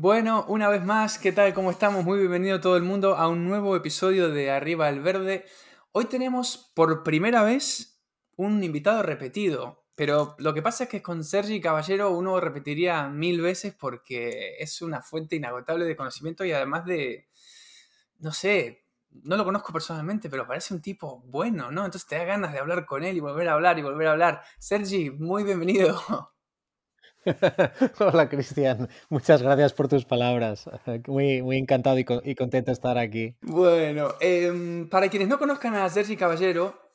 Bueno, una vez más, ¿qué tal? ¿Cómo estamos? Muy bienvenido todo el mundo a un nuevo episodio de Arriba al Verde. Hoy tenemos por primera vez un invitado repetido, pero lo que pasa es que con Sergi Caballero uno repetiría mil veces porque es una fuente inagotable de conocimiento y además de, no sé, no lo conozco personalmente, pero parece un tipo bueno, ¿no? Entonces te da ganas de hablar con él y volver a hablar y volver a hablar. Sergi, muy bienvenido. Hola Cristian, muchas gracias por tus palabras. Muy, muy encantado y, contento de estar aquí. Bueno, em, para quienes no conozcan a Sergi Caballero,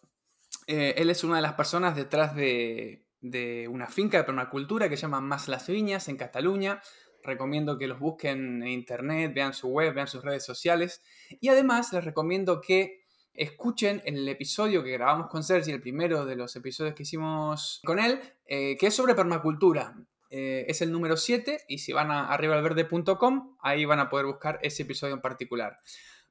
eh, él es una de las personas detrás de, una finca de permacultura que se llama Más las Viñas en Cataluña. Recomiendo que los busquen en internet, vean su web, vean sus redes sociales. Y además les recomiendo que escuchen el episodio que grabamos con Sergi, el primero de los episodios que hicimos con él, eh, que es sobre permacultura. Eh, es el número 7 y si van a arribalverde.com, ahí van a poder buscar ese episodio en particular.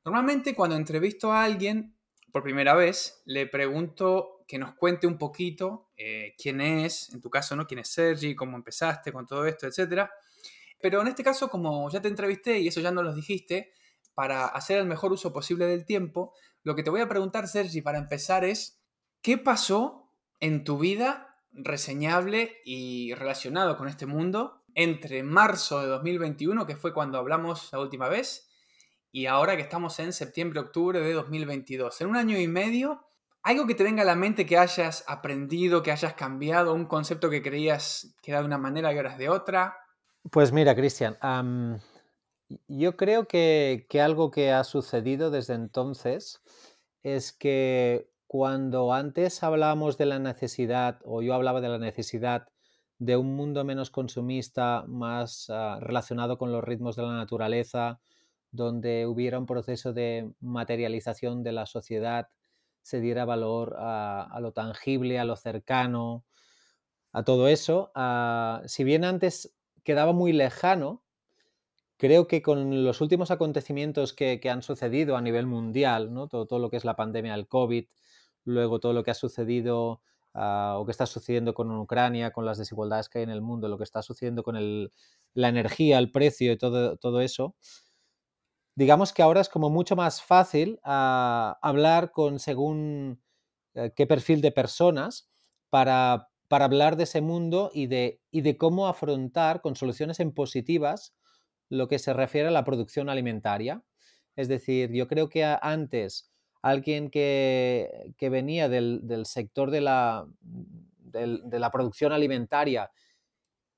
Normalmente cuando entrevisto a alguien por primera vez, le pregunto que nos cuente un poquito eh, quién es, en tu caso, ¿no? ¿Quién es Sergi? ¿Cómo empezaste con todo esto, etcétera? Pero en este caso, como ya te entrevisté y eso ya nos lo dijiste, para hacer el mejor uso posible del tiempo, lo que te voy a preguntar, Sergi, para empezar es, ¿qué pasó en tu vida reseñable y relacionado con este mundo entre marzo de 2021, que fue cuando hablamos la última vez, y ahora que estamos en septiembre-octubre de 2022. En un año y medio, algo que te venga a la mente que hayas aprendido, que hayas cambiado, un concepto que creías que era de una manera y ahora es de otra. Pues mira, Cristian, yo creo que, que algo que ha sucedido desde entonces es que cuando antes hablábamos de la necesidad, o yo hablaba de la necesidad de un mundo menos consumista, más ah, relacionado con los ritmos de la naturaleza, donde hubiera un proceso de materialización de la sociedad, se diera valor a, lo tangible, a lo cercano, a todo eso. Ah, si bien antes quedaba muy lejano, creo que con los últimos acontecimientos que, han sucedido a nivel mundial, ¿no? todo, todo, lo que es la pandemia del COVID, luego todo lo que ha sucedido ah, o que está sucediendo con Ucrania, con las desigualdades que hay en el mundo, lo que está sucediendo con la energía, el precio y todo, todo eso, digamos que ahora es como mucho más fácil ah, hablar con según eh, qué perfil de personas para, para, hablar de ese mundo y de, y de cómo afrontar con soluciones en positivas lo que se refiere a la producción alimentaria. Es decir, yo creo que antes alguien que, venía del, sector de la, producción alimentaria,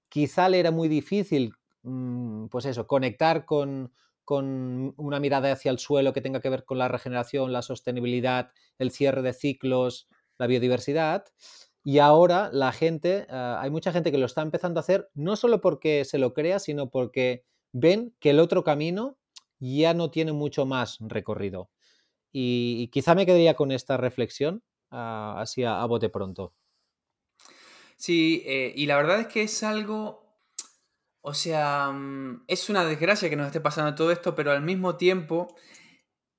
quizá le era muy difícil, mm, pues eso, conectar con, una mirada hacia el suelo que tenga que ver con la regeneración, la sostenibilidad, el cierre de ciclos, la biodiversidad. Y ahora la gente, ah, hay mucha gente que lo está empezando a hacer, no solo porque se lo crea, sino porque ven que el otro camino ya no tiene mucho más recorrido. Y, quizá me quedaría con esta reflexión ah, así a, bote pronto. Sí, eh, y la verdad es que es algo, o sea, mm, es una desgracia que nos esté pasando todo esto, pero al mismo tiempo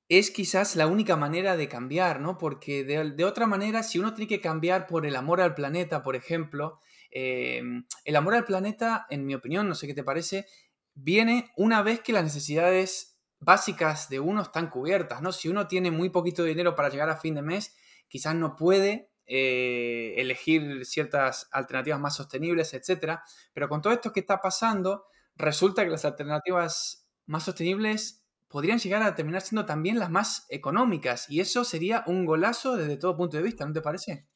es quizás la única manera de cambiar, ¿no? Porque de, otra manera, si uno tiene que cambiar por el amor al planeta, por ejemplo, em, el amor al planeta, en mi opinión, no sé qué te parece, viene una vez que las necesidades básicas de uno están cubiertas, ¿no? Si uno tiene muy poquito dinero para llegar a fin de mes, quizás no puede eh, elegir ciertas alternativas más sostenibles, etc. Pero con todo esto que está pasando, resulta que las alternativas más sostenibles podrían llegar a terminar siendo también las más económicas y eso sería un golazo desde todo punto de vista, ¿no te parece?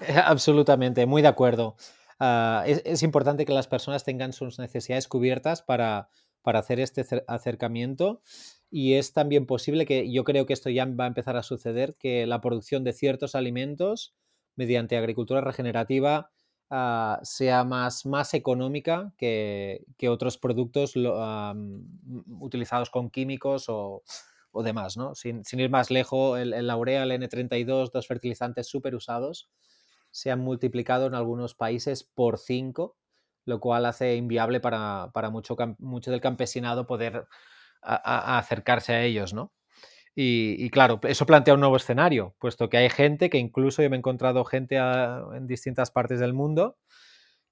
Absolutamente, muy de acuerdo. Ah, es, importante que las personas tengan sus necesidades cubiertas para, para hacer este acercamiento y es también posible que yo creo que esto ya va a empezar a suceder, que la producción de ciertos alimentos mediante agricultura regenerativa ah, sea más, más económica que, otros productos utilizados con químicos o, demás, ¿no? Sin, ir más lejos, el, el Laurea, el N32, dos fertilizantes súper usados, se han multiplicado en algunos países por 5, lo cual hace inviable para, mucho, mucho, del campesinado poder acercarse a ellos, ¿no? Y, claro, eso plantea un nuevo escenario, puesto que hay gente que incluso yo me he encontrado gente en distintas partes del mundo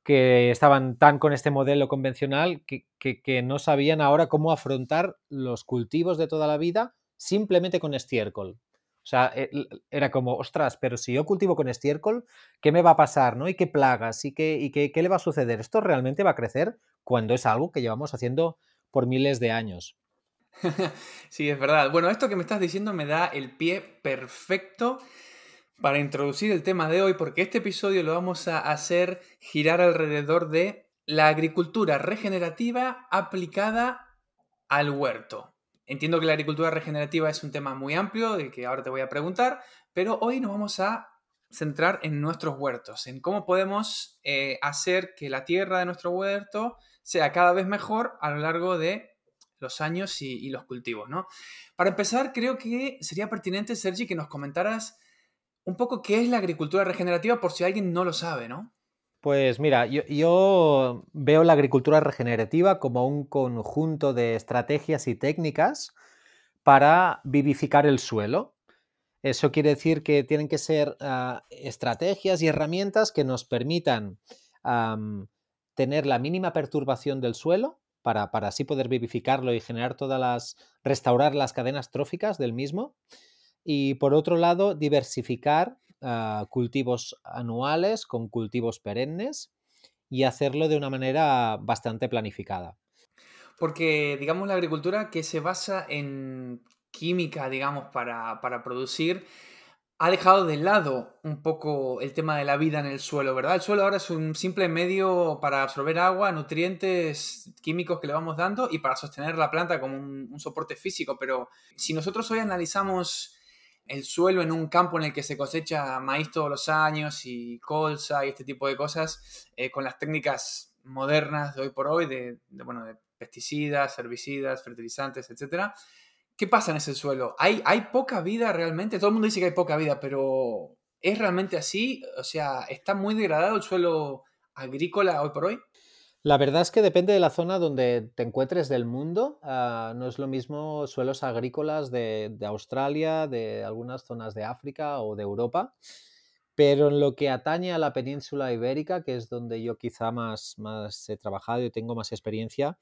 que estaban tan con este modelo convencional que, que, no sabían ahora cómo afrontar los cultivos de toda la vida simplemente con estiércol. O sea, e, era como, ostras, pero si yo cultivo con estiércol, ¿qué me va a pasar? ¿no? ¿Y qué plagas? ¿Y, qué, y qué, le va a suceder? ¿Esto realmente va a crecer cuando es algo que llevamos haciendo por miles de años? sí, es verdad. Bueno, esto que me estás diciendo me da el pie perfecto para introducir el tema de hoy, porque este episodio lo vamos a hacer girar alrededor de la agricultura regenerativa aplicada al huerto. Entiendo que la agricultura regenerativa es un tema muy amplio, del que ahora te voy a preguntar, pero hoy nos vamos a centrar en nuestros huertos, en cómo podemos eh, hacer que la tierra de nuestro huerto sea cada vez mejor a lo largo de los años y, los cultivos, ¿no? Para empezar, creo que sería pertinente, Sergi, que nos comentaras un poco qué es la agricultura regenerativa por si alguien no lo sabe, ¿no? Pues mira, yo, veo la agricultura regenerativa como un conjunto de estrategias y técnicas para vivificar el suelo. Eso quiere decir que tienen que ser ah, estrategias y herramientas que nos permitan tener la mínima perturbación del suelo para, para, así poder vivificarlo y generar todas las, restaurar las cadenas tróficas del mismo. Y por otro lado, diversificar cultivos anuales con cultivos perennes y hacerlo de una manera bastante planificada. Porque, digamos, la agricultura que se basa en química, digamos, para, producir, ha dejado de lado un poco el tema de la vida en el suelo, ¿verdad? El suelo ahora es un simple medio para absorber agua, nutrientes químicos que le vamos dando y para sostener la planta como un soporte físico. Pero si nosotros hoy analizamos el suelo en un campo en el que se cosecha maíz todos los años y colza y este tipo de cosas, eh, con las técnicas modernas de hoy por hoy, de, bueno, de pesticidas, herbicidas, fertilizantes, etc. ¿Qué pasa en ese suelo? ¿Hay, ¿Hay poca vida realmente? Todo el mundo dice que hay poca vida, pero ¿es realmente así? O sea, ¿está muy degradado el suelo agrícola hoy por hoy? La verdad es que depende de la zona donde te encuentres del mundo. Ah, no es lo mismo suelos agrícolas de, Australia, de algunas zonas de África o de Europa. Pero en lo que atañe a la península ibérica, que es donde yo quizá más, más he trabajado y tengo más experiencia,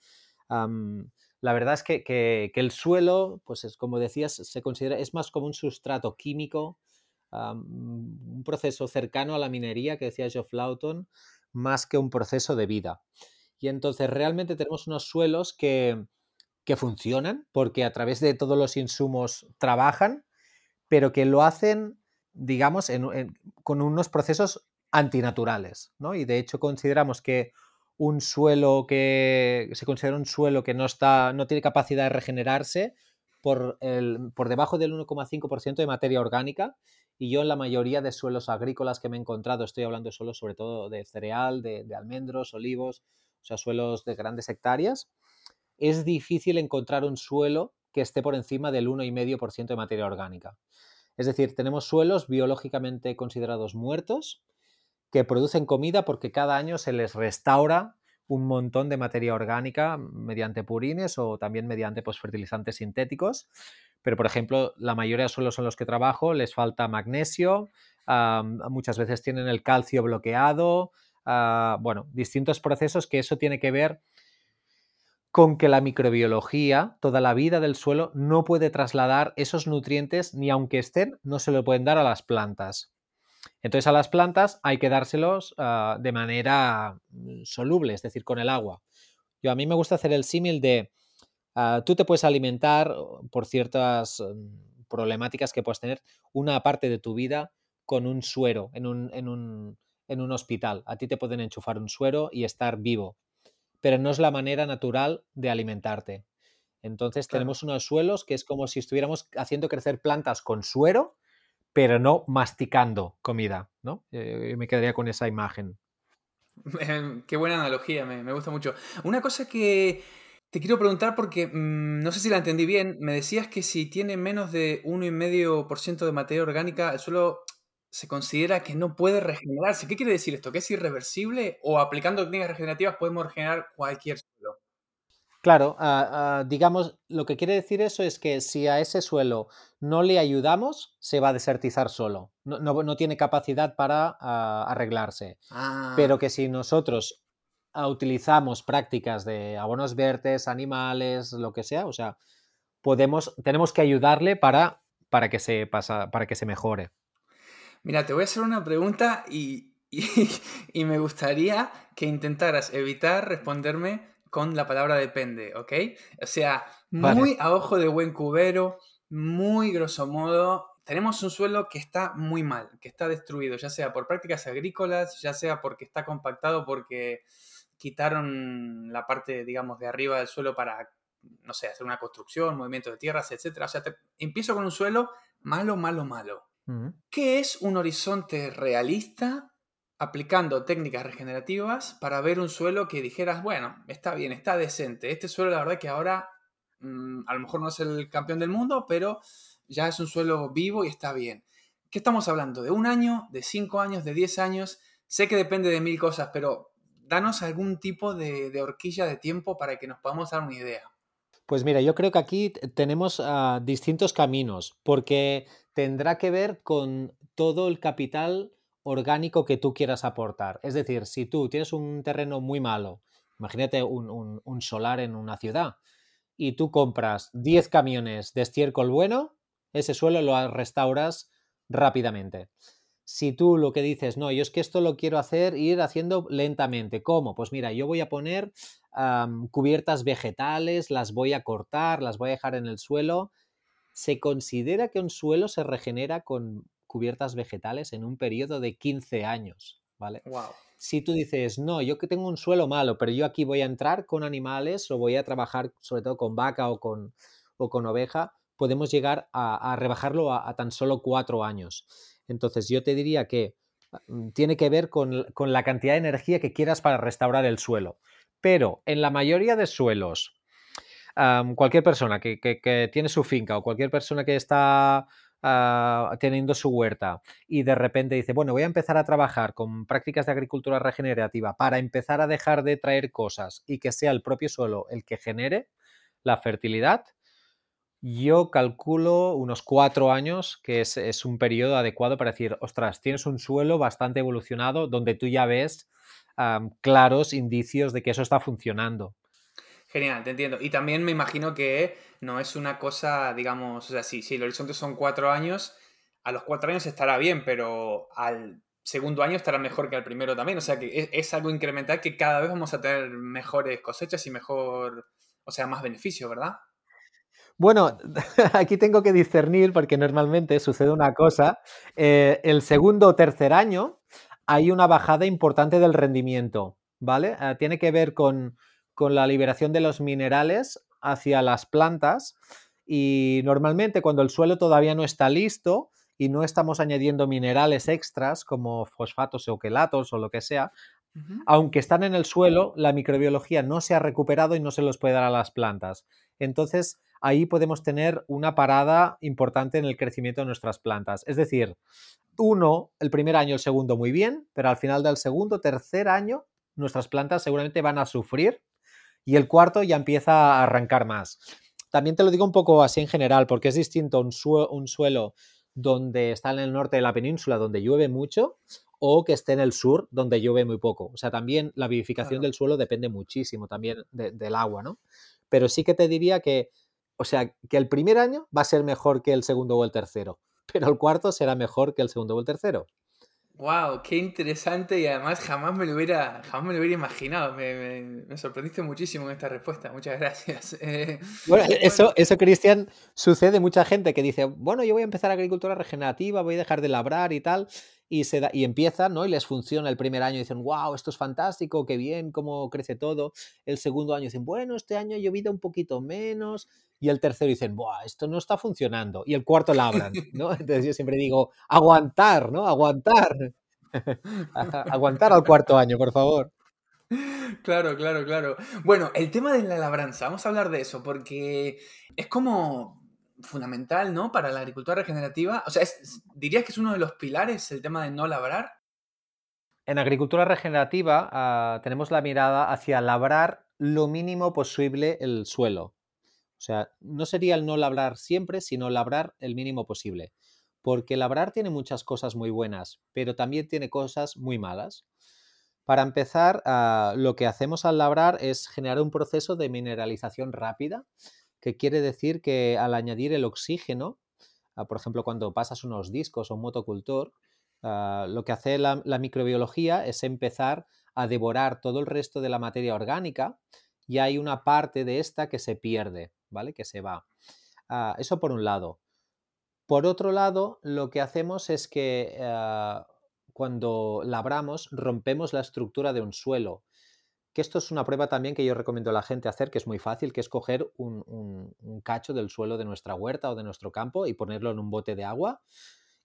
la verdad es que, el suelo, pues es como decías, se considera, es más como un sustrato químico, un proceso cercano a la minería que decía Geoff Lawton, más que un proceso de vida. Y entonces realmente tenemos unos suelos que, funcionan porque a través de todos los insumos trabajan, pero que lo hacen, digamos, con unos procesos antinaturales. ¿no? Y de hecho consideramos que un suelo que se considera un suelo que no, está, no tiene capacidad de regenerarse por, el, por debajo del 1,5% de materia orgánica y yo en la mayoría de suelos agrícolas que me he encontrado, estoy hablando solo sobre todo de cereal, de, almendros, olivos, o sea, suelos de grandes hectáreas, es difícil encontrar un suelo que esté por encima del 1,5% de materia orgánica. Es decir, tenemos suelos biológicamente considerados muertos que producen comida porque cada año se les restaura un montón de materia orgánica mediante purines o también mediante pues, fertilizantes sintéticos pero por ejemplo, la mayoría de suelos en los que trabajo les falta magnesio, muchas veces tienen el calcio bloqueado, ah, bueno, distintos procesos que eso tiene que ver con que la microbiología, toda la vida del suelo, no puede trasladar esos nutrientes ni aunque estén, no se lo pueden dar a las plantas. Entonces a las plantas hay que dárselos ah, de manera mm, soluble, es decir, con el agua. Yo a mí me gusta hacer el símil de Ah, tú te puedes alimentar por ciertas mm, problemáticas que puedes tener una parte de tu vida con un suero en un, en un, en un hospital. A ti te pueden enchufar un suero y estar vivo, pero no es la manera natural de alimentarte. Entonces tenemos unos suelos que es como si estuviéramos haciendo crecer plantas con suero, pero no masticando comida, ¿no? Eh, me quedaría con esa imagen. Qué buena analogía, me, gusta mucho. Una cosa que te quiero preguntar porque mm, no sé si la entendí bien, me decías que si tiene menos de 1,5% de materia orgánica, el suelo se considera que no puede regenerarse. ¿Qué quiere decir esto? ¿Que es irreversible o aplicando técnicas regenerativas podemos regenerar cualquier suelo? Claro, ah, ah, digamos, lo que quiere decir eso es que si a ese suelo no le ayudamos, se va a desertizar solo. No, tiene capacidad para ah, arreglarse. Pero que si nosotros utilizamos prácticas de abonos verdes, animales, lo que sea, o sea, podemos, tenemos que ayudarle para, para, que, se pasa, para que se mejore. Mira, te voy a hacer una pregunta y, y me gustaría que intentaras evitar responderme con la palabra depende, ¿ok? O sea, muy a ojo de buen cubero, muy grosso modo. Tenemos un suelo que está muy mal, que está destruido, ya sea por prácticas agrícolas, ya sea porque está compactado porque quitaron la parte, digamos, de arriba del suelo para, no sé, hacer una construcción, movimiento de tierras, etc. O sea, empiezo con un suelo malo, malo, malo. ¿Qué es un horizonte realista aplicando técnicas regenerativas para ver un suelo que dijeras, bueno, está bien, está decente. Este suelo, la verdad que ahora mm, a lo mejor no es el campeón del mundo, pero ya es un suelo vivo y está bien. ¿Qué estamos hablando? ¿De un año? ¿De cinco años? ¿De diez años? Sé que depende de mil cosas, pero danos algún tipo de, horquilla de tiempo para que nos podamos dar una idea. Pues mira, yo creo que aquí tenemos ah, distintos caminos, porque tendrá que ver con todo el capital orgánico que tú quieras aportar. Es decir, si tú tienes un terreno muy malo, imagínate un, solar en una ciudad, y tú compras 10 camiones de estiércol bueno, ese suelo lo restauras rápidamente. Si tú lo que dices, no, yo es que esto lo quiero hacer, ir haciendo lentamente. ¿Cómo? Pues mira, yo voy a poner cubiertas vegetales, las voy a cortar, las voy a dejar en el suelo. Se considera que un suelo se regenera con cubiertas vegetales en un periodo de 15 años, ¿vale? Si tú dices, no, yo que tengo un suelo malo, pero yo aquí voy a entrar con animales o voy a trabajar sobre todo con vaca o con, o con oveja, podemos llegar a, rebajarlo a, tan solo cuatro años. Entonces yo te diría que mm, tiene que ver con, la cantidad de energía que quieras para restaurar el suelo. Pero en la mayoría de suelos, cualquier persona que, que, tiene su finca o cualquier persona que está Ah, teniendo su huerta y de repente dice, bueno, voy a empezar a trabajar con prácticas de agricultura regenerativa para empezar a dejar de traer cosas y que sea el propio suelo el que genere la fertilidad, yo calculo unos cuatro años, que es, un periodo adecuado para decir, ostras, tienes un suelo bastante evolucionado donde tú ya ves claros indicios de que eso está funcionando. Genial, te entiendo. Y también me imagino que no es una cosa, digamos, o sea, si, si el horizonte son cuatro años, a los cuatro años estará bien, pero al segundo año estará mejor que al primero también. O sea que es, algo incremental que cada vez vamos a tener mejores cosechas y mejor, o sea, más beneficio, ¿verdad? Bueno, aquí tengo que discernir porque normalmente sucede una cosa. Eh, el segundo o tercer año hay una bajada importante del rendimiento, ¿vale? Eh, tiene que ver con con la liberación de los minerales hacia las plantas y normalmente cuando el suelo todavía no está listo y no estamos añadiendo minerales extras como fosfatos o quelatos o lo que sea, aunque están en el suelo, la microbiología no se ha recuperado y no se los puede dar a las plantas. Entonces, ahí podemos tener una parada importante en el crecimiento de nuestras plantas. Es decir, uno, el primer año, el segundo muy bien, pero al final del segundo, tercer año, nuestras plantas seguramente van a sufrir y el cuarto ya empieza a arrancar más. También te lo digo un poco así en general, porque es distinto un, un suelo donde está en el norte de la península, donde llueve mucho, o que esté en el sur, donde llueve muy poco. O sea, también la vivificación del suelo depende muchísimo también del agua, ¿no? Pero sí que te diría que, o sea, que el primer año va a ser mejor que el segundo o el tercero, pero el cuarto será mejor que el segundo o el tercero. Wow, qué interesante y además jamás me lo hubiera, jamás me lo hubiera imaginado. Me, me, sorprendiste muchísimo en esta respuesta. Muchas gracias. Eh, bueno, eso, eso, Cristian, sucede mucha gente que dice, bueno, yo voy a empezar agricultura regenerativa, voy a dejar de labrar y tal, y, se da, y empiezan, ¿no? Y les funciona el primer año dicen, wow, esto es fantástico, qué bien, cómo crece todo. El segundo año dicen, bueno, este año ha llovido un poquito menos. Y el tercero dicen, Buah, esto no está funcionando. Y el cuarto labran, ¿no? Entonces yo siempre digo, aguantar, ¿no? Aguantar. Aguantar al cuarto año, por favor. Claro, claro, claro. Bueno, el tema de la labranza, vamos a hablar de eso, porque es como fundamental, ¿no? Para la agricultura regenerativa. O sea, ¿dirías que es uno de los pilares el tema de no labrar? En agricultura regenerativa ah, tenemos la mirada hacia labrar lo mínimo posible el suelo. O sea, no sería el no labrar siempre, sino labrar el mínimo posible. Porque labrar tiene muchas cosas muy buenas, pero también tiene cosas muy malas. Para empezar, ah, lo que hacemos al labrar es generar un proceso de mineralización rápida, que quiere decir que al añadir el oxígeno, ah, por ejemplo, cuando pasas unos discos o un motocultor, ah, lo que hace la, microbiología es empezar a devorar todo el resto de la materia orgánica y hay una parte de esta que se pierde, ¿vale? Que se va. eso por un lado. Por otro lado, lo que hacemos es que cuando labramos, rompemos la estructura de un suelo. Que esto es una prueba también que yo recomiendo a la gente hacer, que es muy fácil, que es coger un, cacho del suelo de nuestra huerta o de nuestro campo y ponerlo en un bote de agua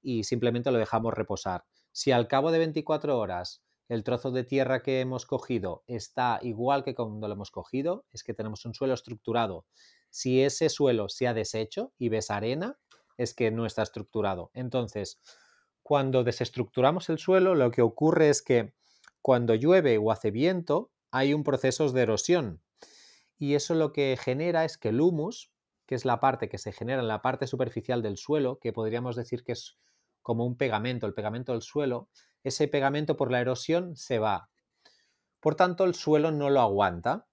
y simplemente lo dejamos reposar. Si al cabo de 24 horas el trozo de tierra que hemos cogido está igual que cuando lo hemos cogido, es que tenemos un suelo estructurado. Si ese suelo se ha deshecho y ves arena, es que no está estructurado. Entonces, cuando desestructuramos el suelo, lo que ocurre es que cuando llueve o hace viento, hay un proceso de erosión. Y eso lo que genera es que el humus, que es la parte que se genera en la parte superficial del suelo, que podríamos decir que es como un pegamento, el pegamento del suelo, ese pegamento por la erosión se va. Por tanto, el suelo no lo aguanta.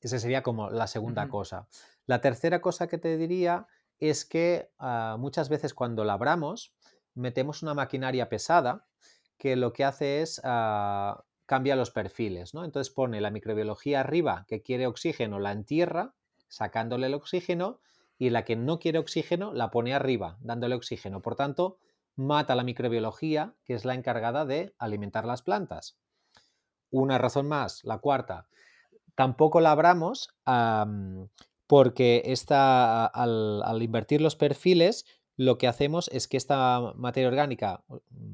Esa sería como la segunda cosa. La tercera cosa que te diría es que ah, muchas veces cuando labramos, metemos una maquinaria pesada que lo que hace es uh, cambia los perfiles, ¿no? Entonces pone la microbiología arriba que quiere oxígeno, la entierra, sacándole el oxígeno, y la que no quiere oxígeno la pone arriba, dándole oxígeno. Por tanto, mata la microbiología, que es la encargada de alimentar las plantas. Una razón más, la cuarta, tampoco labramos porque esta, al, invertir los perfiles lo que hacemos es que esta materia orgánica,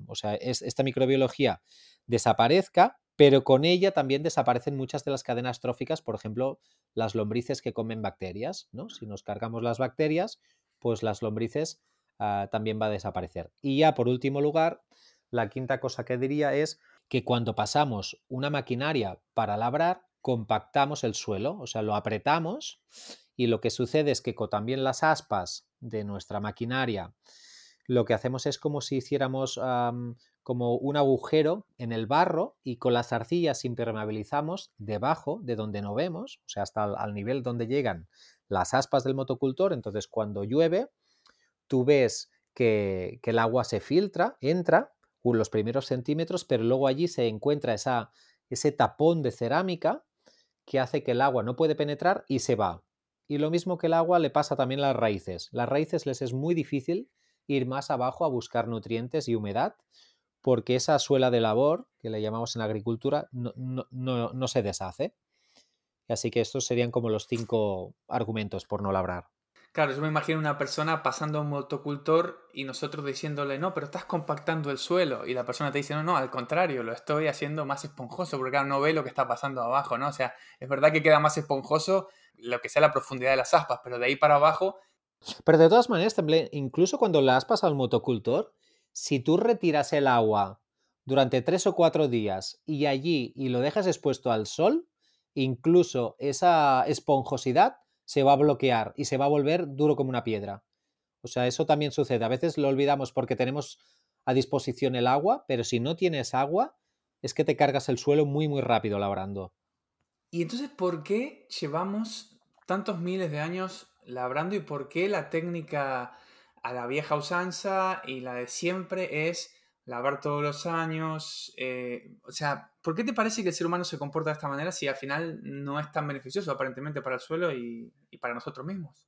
o sea, esta microbiología desaparezca, pero con ella también desaparecen muchas de las cadenas tróficas, por ejemplo, las lombrices que comen bacterias, ¿no? Si nos cargamos las bacterias, pues las lombrices ah, también va a desaparecer. Y ya por último lugar, la quinta cosa que diría es que cuando pasamos una maquinaria para labrar, compactamos el suelo, o sea, lo apretamos y lo que sucede es que también las aspas de nuestra maquinaria, lo que hacemos es como si hiciéramos como un agujero en el barro y con las arcillas impermeabilizamos debajo de donde no vemos, o sea, hasta al nivel donde llegan las aspas del motocultor. Entonces, cuando llueve, tú ves que, el agua se filtra, entra los primeros centímetros, pero luego allí se encuentra ese tapón de cerámica que hace que el agua no puede penetrar y se va. Y lo mismo que el agua le pasa también a las raíces. Las raíces les es muy difícil ir más abajo a buscar nutrientes y humedad porque esa suela de labor, que le llamamos en agricultura, no, no se deshace. Así que estos serían como los cinco argumentos por no labrar. Claro, yo me imagino una persona pasando a un motocultor y nosotros diciéndole, no, pero estás compactando el suelo. Y la persona te dice, no, no, al contrario, lo estoy haciendo más esponjoso, porque claro, no ve lo que está pasando abajo, ¿no? O sea, es verdad que queda más esponjoso lo que sea la profundidad de las aspas, pero de ahí para abajo. Pero de todas maneras, incluso cuando le aspas al motocultor, si tú retiras el agua durante tres o cuatro días y allí y lo dejas expuesto al sol, incluso esa esponjosidad se va a bloquear y se va a volver duro como una piedra. O sea, eso también sucede. A veces lo olvidamos porque tenemos a disposición el agua, pero si no tienes agua, es que te cargas el suelo muy, muy rápido labrando. Y entonces, ¿por qué llevamos tantos miles de años labrando y por qué la técnica a la vieja usanza y la de siempre es labrar todos los años? Eh, o sea, ¿por qué te parece que el ser humano se comporta de esta manera si al final no es tan beneficioso aparentemente para el suelo y, para nosotros mismos?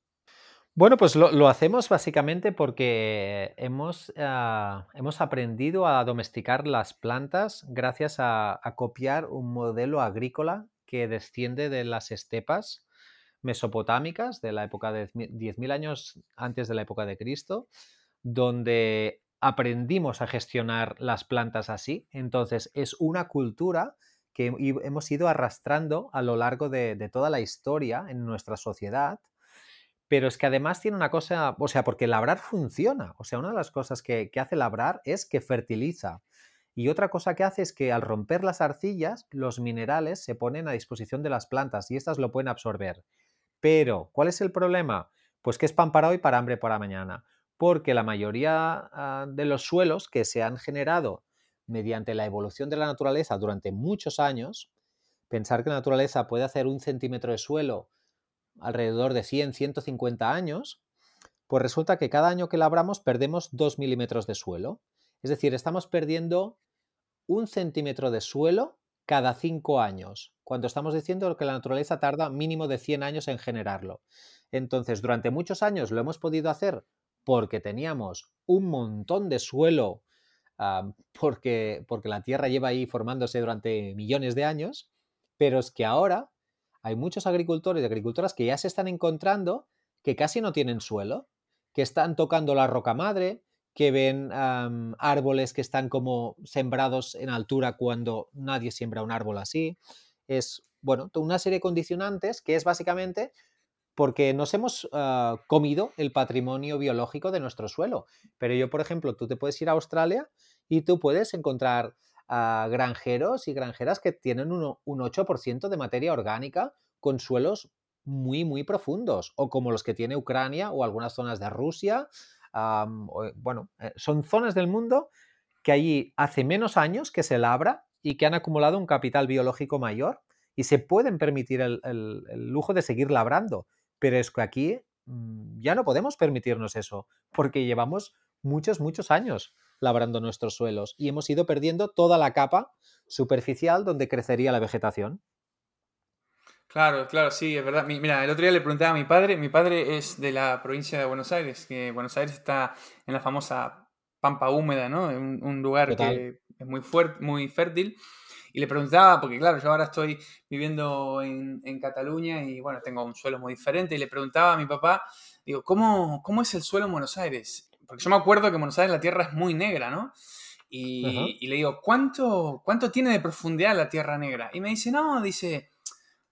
Bueno, pues lo, hacemos básicamente porque hemos, ah, hemos, aprendido a domesticar las plantas gracias a, copiar un modelo agrícola que desciende de las estepas mesopotámicas de la época de 10.000 años antes de la época de Cristo, donde aprendimos a gestionar las plantas así. Entonces, es una cultura que hemos ido arrastrando a lo largo de, toda la historia en nuestra sociedad. Pero es que además tiene una cosa, o sea, porque labrar funciona. O sea, una de las cosas que, que hace labrar es que fertiliza. Y otra cosa que hace es que al romper las arcillas, los minerales se ponen a disposición de las plantas y estas lo pueden absorber. Pero, ¿cuál es el problema? Pues que es pan para hoy, para hambre para mañana porque la mayoría ah, de los suelos que se han generado mediante la evolución de la naturaleza durante muchos años, pensar que la naturaleza puede hacer un centímetro de suelo alrededor de 100, 150 años, pues resulta que cada año que labramos perdemos 2 milímetros de suelo. Es decir, estamos perdiendo un centímetro de suelo cada 5 años, cuando estamos diciendo que la naturaleza tarda mínimo de 100 años en generarlo. Entonces, durante muchos años lo hemos podido hacer porque teníamos un montón de suelo, porque, porque la Tierra lleva ahí formándose durante millones de años, pero es que ahora hay muchos agricultores y agricultoras que ya se están encontrando que casi no tienen suelo, que están tocando la roca madre, que ven árboles que están como sembrados en altura cuando nadie siembra un árbol así. Es, bueno, una serie de condicionantes que es básicamente porque nos hemos ah, comido el patrimonio biológico de nuestro suelo. Pero yo, por ejemplo, tú te puedes ir a Australia y tú puedes encontrar ah, granjeros y granjeras que tienen un, 8% de materia orgánica con suelos muy, muy profundos, o como los que tiene Ucrania o algunas zonas de Rusia. Bueno, eh, son zonas del mundo que allí hace menos años que se labra y que han acumulado un capital biológico mayor y se pueden permitir el lujo de seguir labrando. Pero es que aquí mm, ya no podemos permitirnos eso, porque llevamos muchos, muchos años labrando nuestros suelos y hemos ido perdiendo toda la capa superficial donde crecería la vegetación. Claro, claro, sí, es verdad. Mira, el otro día le preguntaba a mi padre, mi padre es de la provincia de Buenos Aires, que Buenos Aires está en la famosa pampa húmeda, ¿no? Un, un lugar que es muy fuerte, muy fértil. Y le preguntaba, porque claro, yo ahora estoy viviendo en, Cataluña y bueno, tengo un suelo muy diferente, y le preguntaba a mi papá, digo, ¿cómo, cómo es el suelo en Buenos Aires? Porque yo me acuerdo que en Buenos Aires la tierra es muy negra, ¿no? Y, y, le digo, ¿cuánto, ¿cuánto tiene de profundidad la tierra negra? Y me dice, no, dice,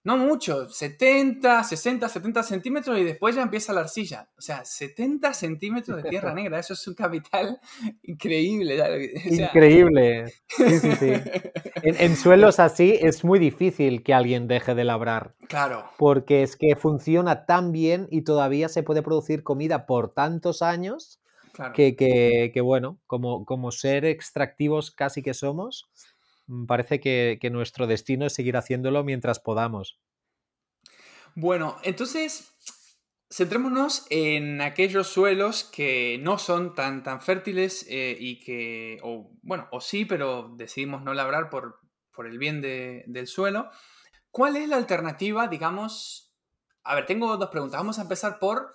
no mucho, 70, 60, 70 centímetros y después ya empieza la arcilla. O sea, 70 centímetros de tierra negra, eso es un capital increíble. Increíble. Sí, sí, sí. En, suelos así es muy difícil que alguien deje de labrar. Claro. Porque es que funciona tan bien y todavía se puede producir comida por tantos años que, que, bueno, como, como ser extractivos casi que somos, parece que, nuestro destino es seguir haciéndolo mientras podamos. Bueno, entonces centrémonos en aquellos suelos que no son tan, tan fértiles eh, y que, o, bueno, o sí, pero decidimos no labrar por, por el bien del suelo. ¿Cuál es la alternativa, digamos? A ver, tengo dos preguntas. Vamos a empezar por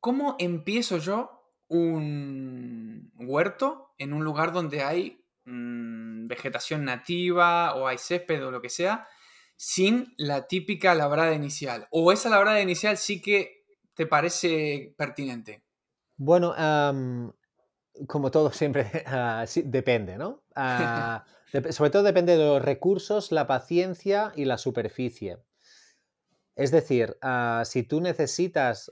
cómo empiezo yo un huerto en un lugar donde hay Mm, vegetación nativa o hay césped o lo que sea, sin la típica labrada inicial. ¿O esa labrada inicial sí que te parece pertinente? Bueno, como todo siempre, ah, depende, ¿no? Ah, sobre todo depende de los recursos, la paciencia y la superficie. Es decir, ah, si tú necesitas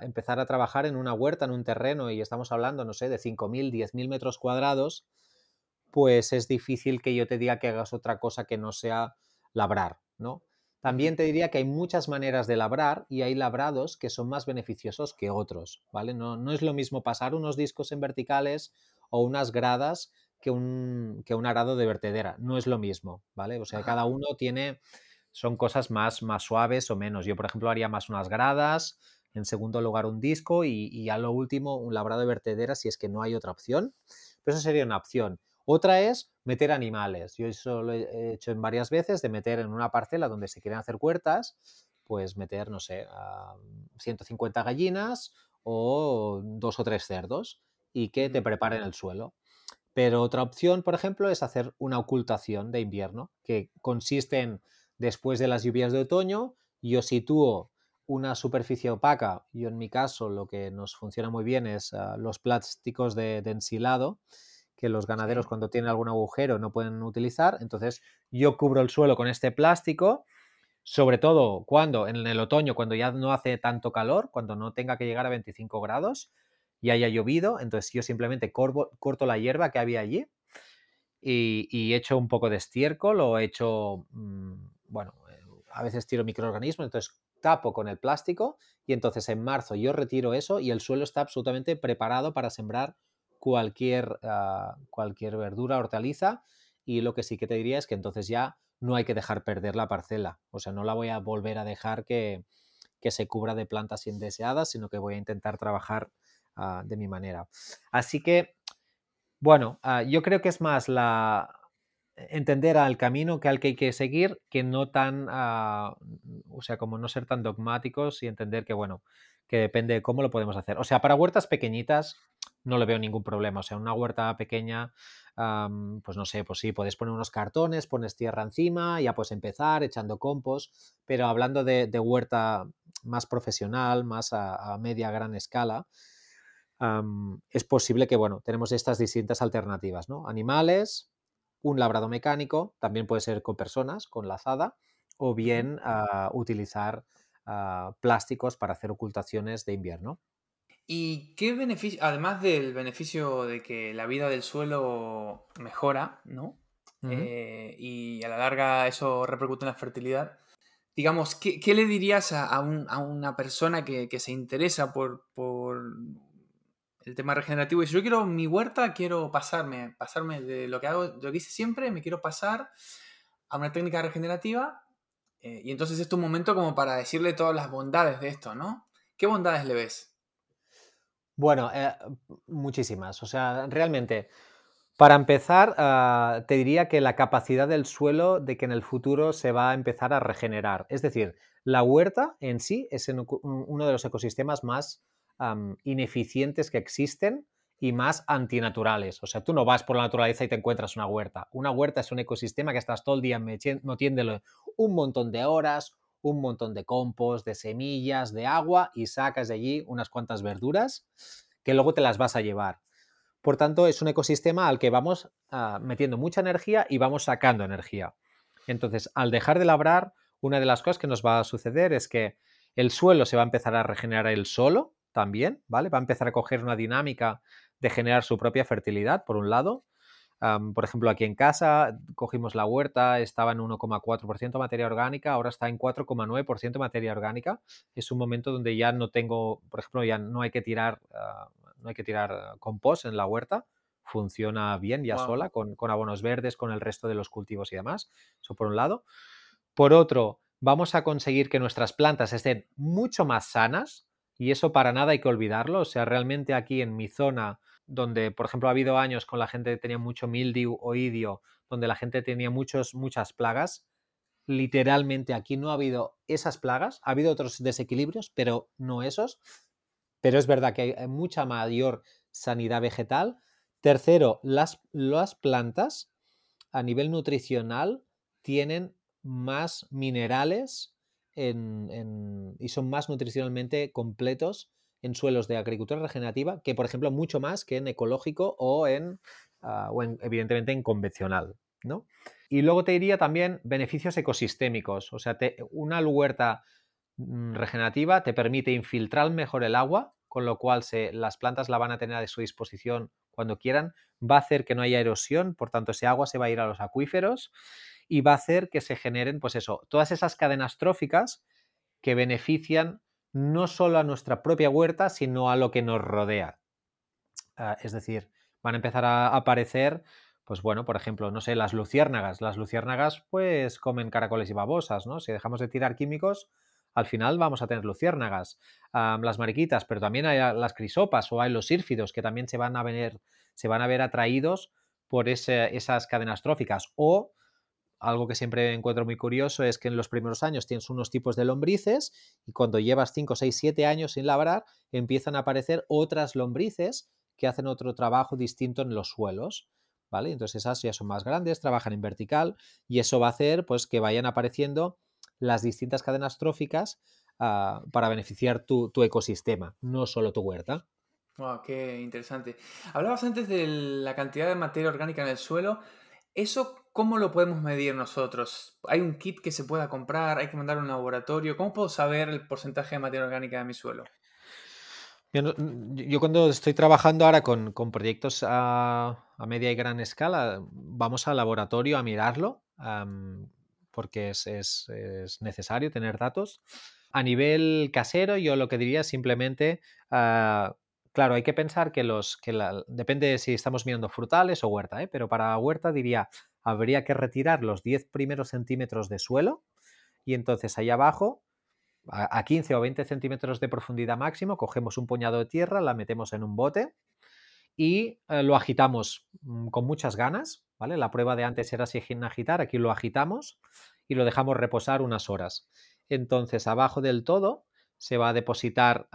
empezar a trabajar en una huerta, en un terreno, y estamos hablando, no sé, de 5.000, 10.000 metros cuadrados, pues es difícil que yo te diga que hagas otra cosa que no sea labrar, ¿no? También te diría que hay muchas maneras de labrar y hay labrados que son más beneficiosos que otros, ¿vale? No, no es lo mismo pasar unos discos en verticales o unas gradas que un, que un arado de vertedera, no es lo mismo, ¿vale? O sea, cada uno tiene, son cosas más, más suaves o menos. Yo, por ejemplo, haría más unas gradas, en segundo lugar un disco y, y a lo último un labrado de vertedera si es que no hay otra opción. Pero eso sería una opción. Otra es meter animales. Yo eso lo he hecho en varias veces, de meter en una parcela donde se quieren hacer huertas, pues meter, no sé, 150 gallinas o dos o tres cerdos y que te preparen el suelo. Pero otra opción, por ejemplo, es hacer una ocultación de invierno, que consiste en, después de las lluvias de otoño, yo sitúo una superficie opaca, y en mi caso lo que nos funciona muy bien es ah, los plásticos de, ensilado, que los ganaderos cuando tienen algún agujero no pueden utilizar. Entonces yo cubro el suelo con este plástico, sobre todo cuando en el otoño, cuando ya no hace tanto calor, cuando no tenga que llegar a 25 grados y haya llovido, entonces yo simplemente corto la hierba que había allí y, y echo un poco de estiércol o echo, mm, bueno, a veces tiro microorganismos, entonces tapo con el plástico y entonces en marzo yo retiro eso y el suelo está absolutamente preparado para sembrar cualquier, ah, cualquier verdura, hortaliza y lo que sí que te diría es que entonces ya no hay que dejar perder la parcela, o sea, no la voy a volver a dejar que, se cubra de plantas indeseadas, sino que voy a intentar trabajar ah, de mi manera. Así que, bueno, ah, yo creo que es más la, entender al camino que al que hay que seguir, que no tan, ah, o sea, como no ser tan dogmáticos y entender que, bueno, que depende de cómo lo podemos hacer. O sea, para huertas pequeñitas no le veo ningún problema. O sea, una huerta pequeña, pues no sé, pues sí, puedes poner unos cartones, pones tierra encima, ya puedes empezar echando compost, pero hablando de, huerta más profesional, más a, media gran escala, es posible que, bueno, tenemos estas distintas alternativas, ¿no? Animales, un labrado mecánico, también puede ser con personas, con lazada, o bien ah, utilizar ah, plásticos para hacer ocultaciones de invierno. ¿Y qué beneficio, además del beneficio de que la vida del suelo mejora, ¿no? Eh, y a la larga eso repercute en la fertilidad. Digamos, ¿qué, le dirías a, una persona que, se interesa por, el tema regenerativo. Y si yo quiero mi huerta, quiero pasarme, pasarme de lo que hago, lo que hice siempre, me quiero pasar a una técnica regenerativa. Eh, y entonces es un momento como para decirle todas las bondades de esto, ¿no? ¿Qué bondades le ves? Bueno, eh, muchísimas. O sea, realmente, para empezar, ah, te diría que la capacidad del suelo de que en el futuro se va a empezar a regenerar. Es decir, la huerta en sí es uno de los ecosistemas más ineficientes que existen y más antinaturales. O sea, tú no vas por la naturaleza y te encuentras una huerta. Una huerta es un ecosistema que estás todo el día metiéndole un montón de horas, un montón de compost, de semillas, de agua y sacas de allí unas cuantas verduras que luego te las vas a llevar. Por tanto, es un ecosistema al que vamos ah, metiendo mucha energía y vamos sacando energía. Entonces, al dejar de labrar, una de las cosas que nos va a suceder es que el suelo se va a empezar a regenerar él solo, también, ¿vale? Va a empezar a coger una dinámica de generar su propia fertilidad, por un lado. Por ejemplo, aquí en casa cogimos la huerta, estaba en 1,4% materia orgánica, ahora está en 4,9% materia orgánica. Es un momento donde ya no tengo, por ejemplo, ya no hay que tirar, ah, no hay que tirar compost en la huerta. Funciona bien ya sola, con, con abonos verdes, con el resto de los cultivos y demás. Eso por un lado. Por otro, vamos a conseguir que nuestras plantas estén mucho más sanas, y eso para nada hay que olvidarlo. O sea, realmente aquí en mi zona, donde por ejemplo ha habido años con la gente que tenía mucho mildew o idio, donde la gente tenía muchos, muchas plagas, literalmente aquí no ha habido esas plagas, ha habido otros desequilibrios, pero no esos. Pero es verdad que hay mucha mayor sanidad vegetal. Tercero, las, las plantas a nivel nutricional tienen más minerales y son más nutricionalmente completos en suelos de agricultura regenerativa que, por ejemplo, mucho más que en ecológico o en, ah, evidentemente, en convencional. ¿no? Y luego te diría también beneficios ecosistémicos. O sea, una huerta mm, regenerativa te permite infiltrar mejor el agua, con lo cual se, las plantas la van a tener a su disposición cuando quieran. Va a hacer que no haya erosión, por tanto, ese agua se va a ir a los acuíferos y va a hacer que se generen, pues eso, todas esas cadenas tróficas que benefician no solo a nuestra propia huerta, sino a lo que nos rodea. Ah, es decir, van a empezar a aparecer, pues bueno, por ejemplo, no sé, las luciérnagas. Las luciérnagas, pues comen caracoles y babosas, ¿no? Si dejamos de tirar químicos, al final vamos a tener luciérnagas. las mariquitas, pero también hay las crisopas o hay los sírfidos que también se van a ver, se van a ver atraídos por esas cadenas tróficas. O algo que siempre encuentro muy curioso es que en los primeros años tienes unos tipos de lombrices y cuando llevas 5, 6, 7 años sin labrar empiezan a aparecer otras lombrices que hacen otro trabajo distinto en los suelos. ¿Vale? Entonces esas ya son más grandes, trabajan en vertical y eso va a hacer pues que vayan apareciendo las distintas cadenas tróficas ah, para beneficiar tu, ecosistema, no solo tu huerta. Qué interesante. Hablabas antes de la cantidad de materia orgánica en el suelo. ¿Eso cómo lo podemos medir nosotros? ¿Hay un kit que se pueda comprar? ¿Hay que mandar a un laboratorio? ¿Cómo puedo saber el porcentaje de materia orgánica de mi suelo? Yo, cuando estoy trabajando ahora con, proyectos a, media y gran escala, vamos al laboratorio a mirarlo, porque es, necesario tener datos. A nivel casero, yo lo que diría simplemente, ah, claro, hay que pensar que los, depende de si estamos mirando frutales o huerta, ¿eh? pero para huerta diría, habría que retirar los 10 primeros centímetros de suelo y entonces ahí abajo a 15 o 20 centímetros de profundidad máximo, cogemos un puñado de tierra, la metemos en un bote y eh, lo agitamos mm, con muchas ganas, ¿vale? La prueba de antes era sin agitar, aquí lo agitamos y lo dejamos reposar unas horas. Entonces, abajo del todo se va a depositar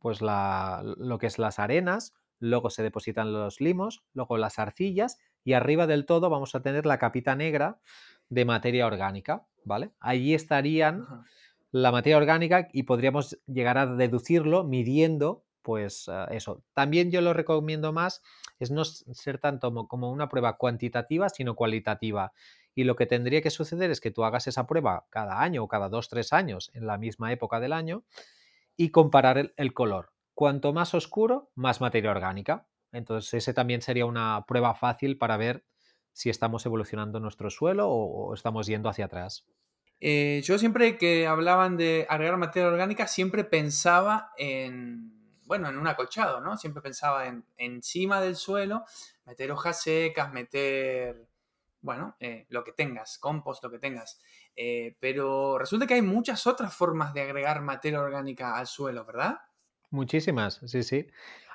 pues lo que es las arenas, luego se depositan los limos, luego las arcillas y arriba del todo vamos a tener la capita negra de materia orgánica, ¿vale? Allí estarían la materia orgánica y podríamos llegar a deducirlo midiendo pues ah, eso. También yo lo recomiendo más es no ser tanto como una prueba cuantitativa, sino cualitativa. Y lo que tendría que suceder es que tú hagas esa prueba cada año o cada dos, tres años en la misma época del año y comparar el, color. Cuanto más oscuro, más materia orgánica. Entonces ese también sería una prueba fácil para ver si estamos evolucionando nuestro suelo o estamos yendo hacia atrás. Eh, yo siempre que hablaban de agregar materia orgánica, siempre pensaba en, bueno, en un acolchado, ¿no? Siempre pensaba en encima del suelo, meter hojas secas, meter, bueno, eh, lo que tengas, compost, lo que tengas. Eh, pero resulta que hay muchas otras formas de agregar materia orgánica al suelo, ¿verdad? Muchísimas, sí, sí.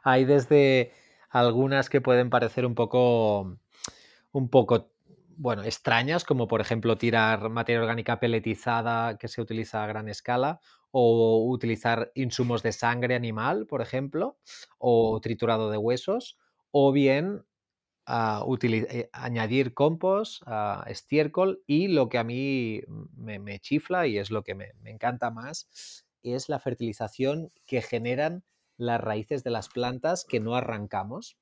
Hay desde algunas que pueden parecer un poco, un poco bueno, extrañas, como por ejemplo tirar materia orgánica peletizada que se utiliza a gran escala, o utilizar insumos de sangre animal, por ejemplo, o triturado de huesos, o bien ah, eh, añadir compost, uh, estiércol y lo que a mí me, chifla y es lo que me, me, encanta más, es la fertilización que generan las raíces de las plantas que no arrancamos.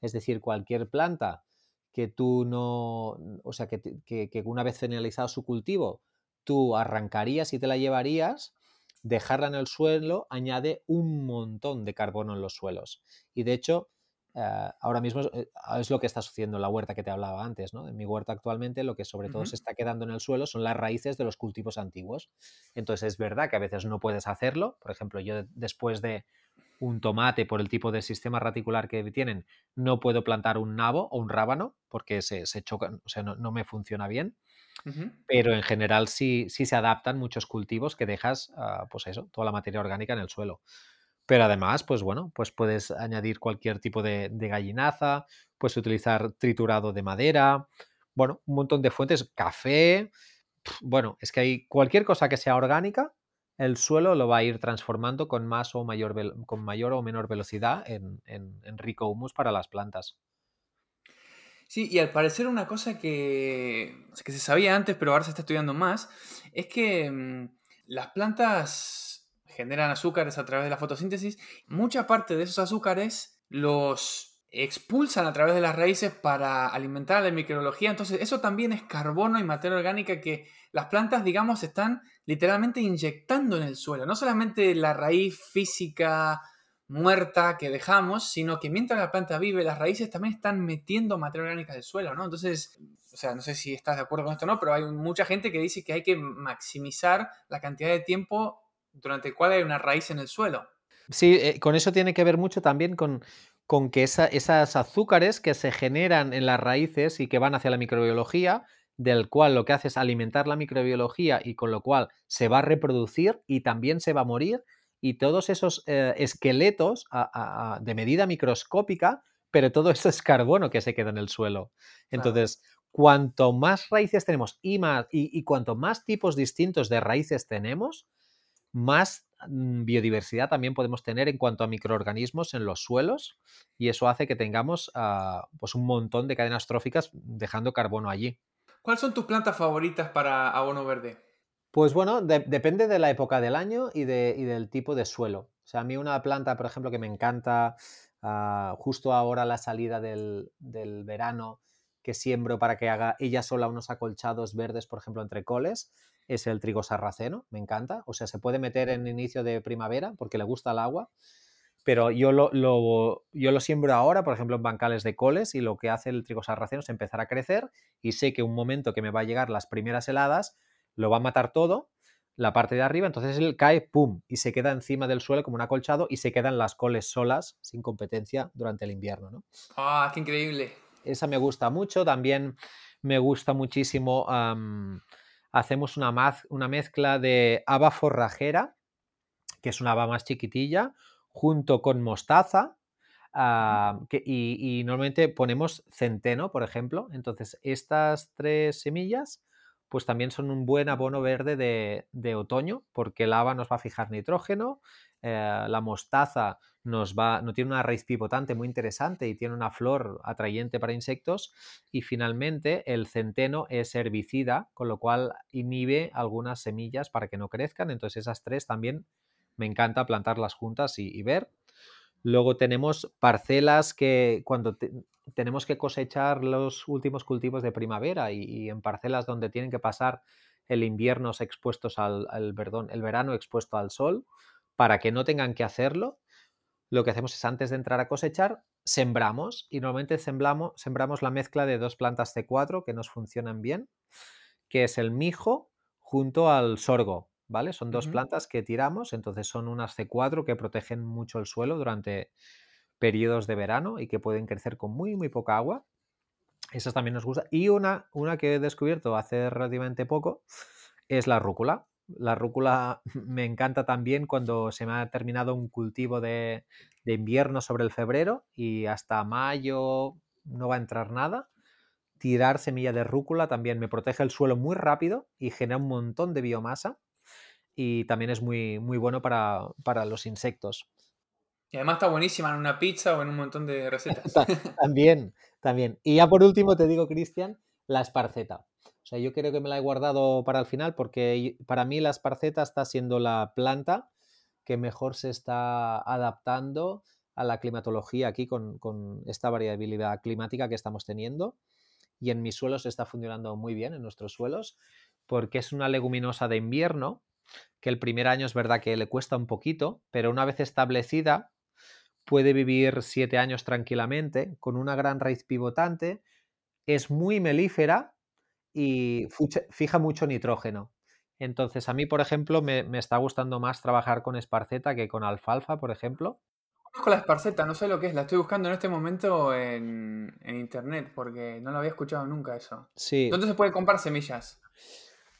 Es decir, cualquier planta que tú no, o sea, que, que, una vez finalizado su cultivo, tú arrancarías y te la llevarías, dejarla en el suelo añade un montón de carbono en los suelos. Y de hecho, eh, ahora mismo eh, es lo que está sucediendo en la huerta que te hablaba antes, ¿no? En mi huerta actualmente lo que sobre todo se está quedando en el suelo son las raíces de los cultivos antiguos. Entonces es verdad que a veces no puedes hacerlo. Por ejemplo, yo después de un tomate por el tipo de sistema reticular que tienen, no puedo plantar un nabo o un rábano porque se, se chocan, o sea, no, me funciona bien. Pero en general sí, sí se adaptan muchos cultivos que dejas, ah, pues eso, toda la materia orgánica en el suelo. Pero además, pues bueno, pues puedes añadir cualquier tipo de, de gallinaza, puedes utilizar triturado de madera, bueno, un montón de fuentes, café, bueno, es que hay cualquier cosa que sea orgánica, el suelo lo va a ir transformando con más o mayor, con mayor o menor velocidad en, rico humus para las plantas. Sí, y al parecer una cosa que, que, se sabía antes, pero ahora se está estudiando más, es que mm, las plantas generan azúcares a través de la fotosíntesis. Mucha parte de esos azúcares los expulsan a través de las raíces para alimentar a la microbiología. Entonces, eso también es carbono y materia orgánica que las plantas, digamos, están literalmente inyectando en el suelo. No solamente la raíz física muerta que dejamos, sino que mientras la planta vive, las raíces también están metiendo materia orgánica del suelo, ¿no? Entonces, o sea, no sé si estás de acuerdo con esto o no, pero hay mucha gente que dice que hay que maximizar la cantidad de tiempo durante el cual hay una raíz en el suelo. Sí, eh, con eso tiene que ver mucho también con, con que esas azúcares que se generan en las raíces y que van hacia la microbiología, del cual lo que hace es alimentar la microbiología y con lo cual se va a reproducir y también se va a morir y todos esos eh, esqueletos de medida microscópica, pero todo eso es carbono que se queda en el suelo. Entonces, cuanto más raíces tenemos y, más, y, cuanto más tipos distintos de raíces tenemos, más biodiversidad también podemos tener en cuanto a microorganismos en los suelos y eso hace que tengamos ah, pues un montón de cadenas tróficas dejando carbono allí. ¿Cuáles son tus plantas favoritas para abono verde? Pues bueno, depende de la época del año y, del tipo de suelo. O sea, a mí una planta, por ejemplo, que me encanta ah, justo ahora la salida del, verano, que siembro para que haga ella sola unos acolchados verdes, por ejemplo, entre coles, es el trigo sarraceno, me encanta. O sea, se puede meter en inicio de primavera porque le gusta el agua, pero yo lo, yo lo siembro ahora, por ejemplo, en bancales de coles y lo que hace el trigo sarraceno es empezar a crecer y sé que un momento que me va a llegar las primeras heladas, lo va a matar todo, la parte de arriba, entonces él cae, ¡pum! y se queda encima del suelo como un acolchado y se quedan las coles solas, sin competencia, durante el invierno. ¿no? ¡Ah, qué increíble! Esa me gusta mucho, también me gusta muchísimo, hacemos una, una mezcla de haba forrajera, que es una haba más chiquitilla, junto con mostaza, y, y, normalmente ponemos centeno, por ejemplo. Entonces, estas tres semillas pues también son un buen abono verde de, otoño, porque el haba nos va a fijar nitrógeno, eh, la mostaza nos va, no tiene una raíz pivotante muy interesante y tiene una flor atrayente para insectos, y finalmente el centeno es herbicida, con lo cual inhibe algunas semillas para que no crezcan, entonces esas tres también me encanta plantarlas juntas y, ver. Luego tenemos parcelas que cuando tenemos que cosechar los últimos cultivos de primavera y, en parcelas donde tienen que pasar el invierno expuestos al, perdón, el verano expuesto al sol, para que no tengan que hacerlo, lo que hacemos es antes de entrar a cosechar, sembramos y normalmente sembramos, sembramos la mezcla de dos plantas C4 que nos funcionan bien, que es el mijo junto al sorgo, ¿vale? Son dos plantas que tiramos, entonces son unas C4 que protegen mucho el suelo durante periodos de verano y que pueden crecer con muy, muy poca agua. Esas también nos gusta. Y una, una que he descubierto hace relativamente poco es la rúcula. La rúcula me encanta también cuando se me ha terminado un cultivo de, de invierno sobre el febrero y hasta mayo no va a entrar nada. Tirar semilla de rúcula también me protege el suelo muy rápido y genera un montón de biomasa y también es muy, muy bueno para, para los insectos. Y además está buenísima en una pizza o en un montón de recetas. también, también. Y ya por último te digo, Cristian, la esparceta. Sea, yo creo que me la he guardado para el final porque para mí la esparceta está siendo la planta que mejor se está adaptando a la climatología aquí con, con esta variabilidad climática que estamos teniendo. Y en mis suelos está funcionando muy bien, en nuestros suelos, porque es una leguminosa de invierno que el primer año es verdad que le cuesta un poquito, pero una vez establecida puede vivir siete años tranquilamente, con una gran raíz pivotante, es muy melífera y fija mucho nitrógeno. Entonces, a mí, por ejemplo, me, está gustando más trabajar con esparceta que con alfalfa, por ejemplo. Conozco la esparceta, no sé lo que es, la estoy buscando en este momento en, en internet porque no lo había escuchado nunca eso. Sí. ¿Dónde se puede comprar semillas?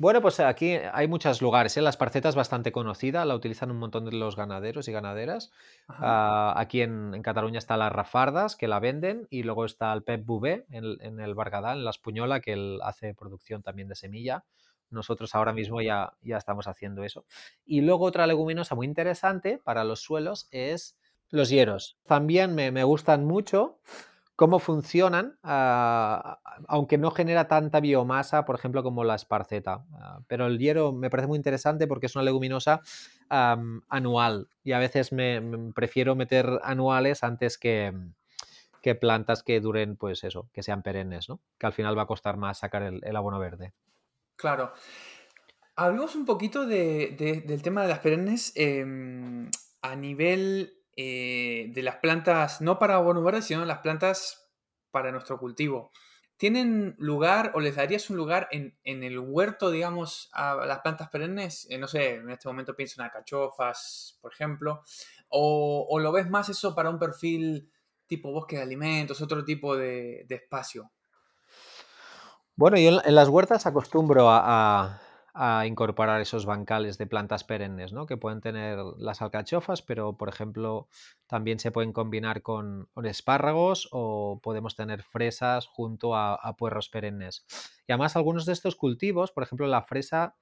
Bueno, pues aquí hay muchos lugares. ¿eh? La esparceta es bastante conocida, la utilizan un montón de los ganaderos y ganaderas. Ah, aquí en, Cataluña está las Rafardas, que la venden, y luego está el Pep Bouvé en, el Bargadá, en la Espuñola, que él hace producción también de semilla. Nosotros ahora mismo ya, ya estamos haciendo eso. Y luego otra leguminosa muy interesante para los suelos es los hieros. También me, me gustan mucho cómo funcionan, ah, aunque no genera tanta biomasa, por ejemplo, como la esparceta. Ah, pero el hierro me parece muy interesante porque es una leguminosa anual y a veces me, prefiero meter anuales antes que, plantas que duren, pues eso, que sean perennes, ¿no? Que al final va a costar más sacar el, abono verde. Claro. Hablemos un poquito del tema de las perennes em, a nivel eh, de las plantas, no para abono verde, sino las plantas para nuestro cultivo. ¿Tienen lugar o les darías un lugar en, el huerto, digamos, a las plantas perennes? Eh, no sé, en este momento pienso en alcachofas, por ejemplo. O, lo ves más eso para un perfil tipo bosque de alimentos, otro tipo de, espacio? Bueno, yo en, las huertas acostumbro a incorporar esos bancales de plantas perennes, ¿no? Que pueden tener las alcachofas, pero por ejemplo también se pueden combinar con, espárragos o podemos tener fresas junto a, puerros perennes. Y además algunos de estos cultivos, por ejemplo la fresa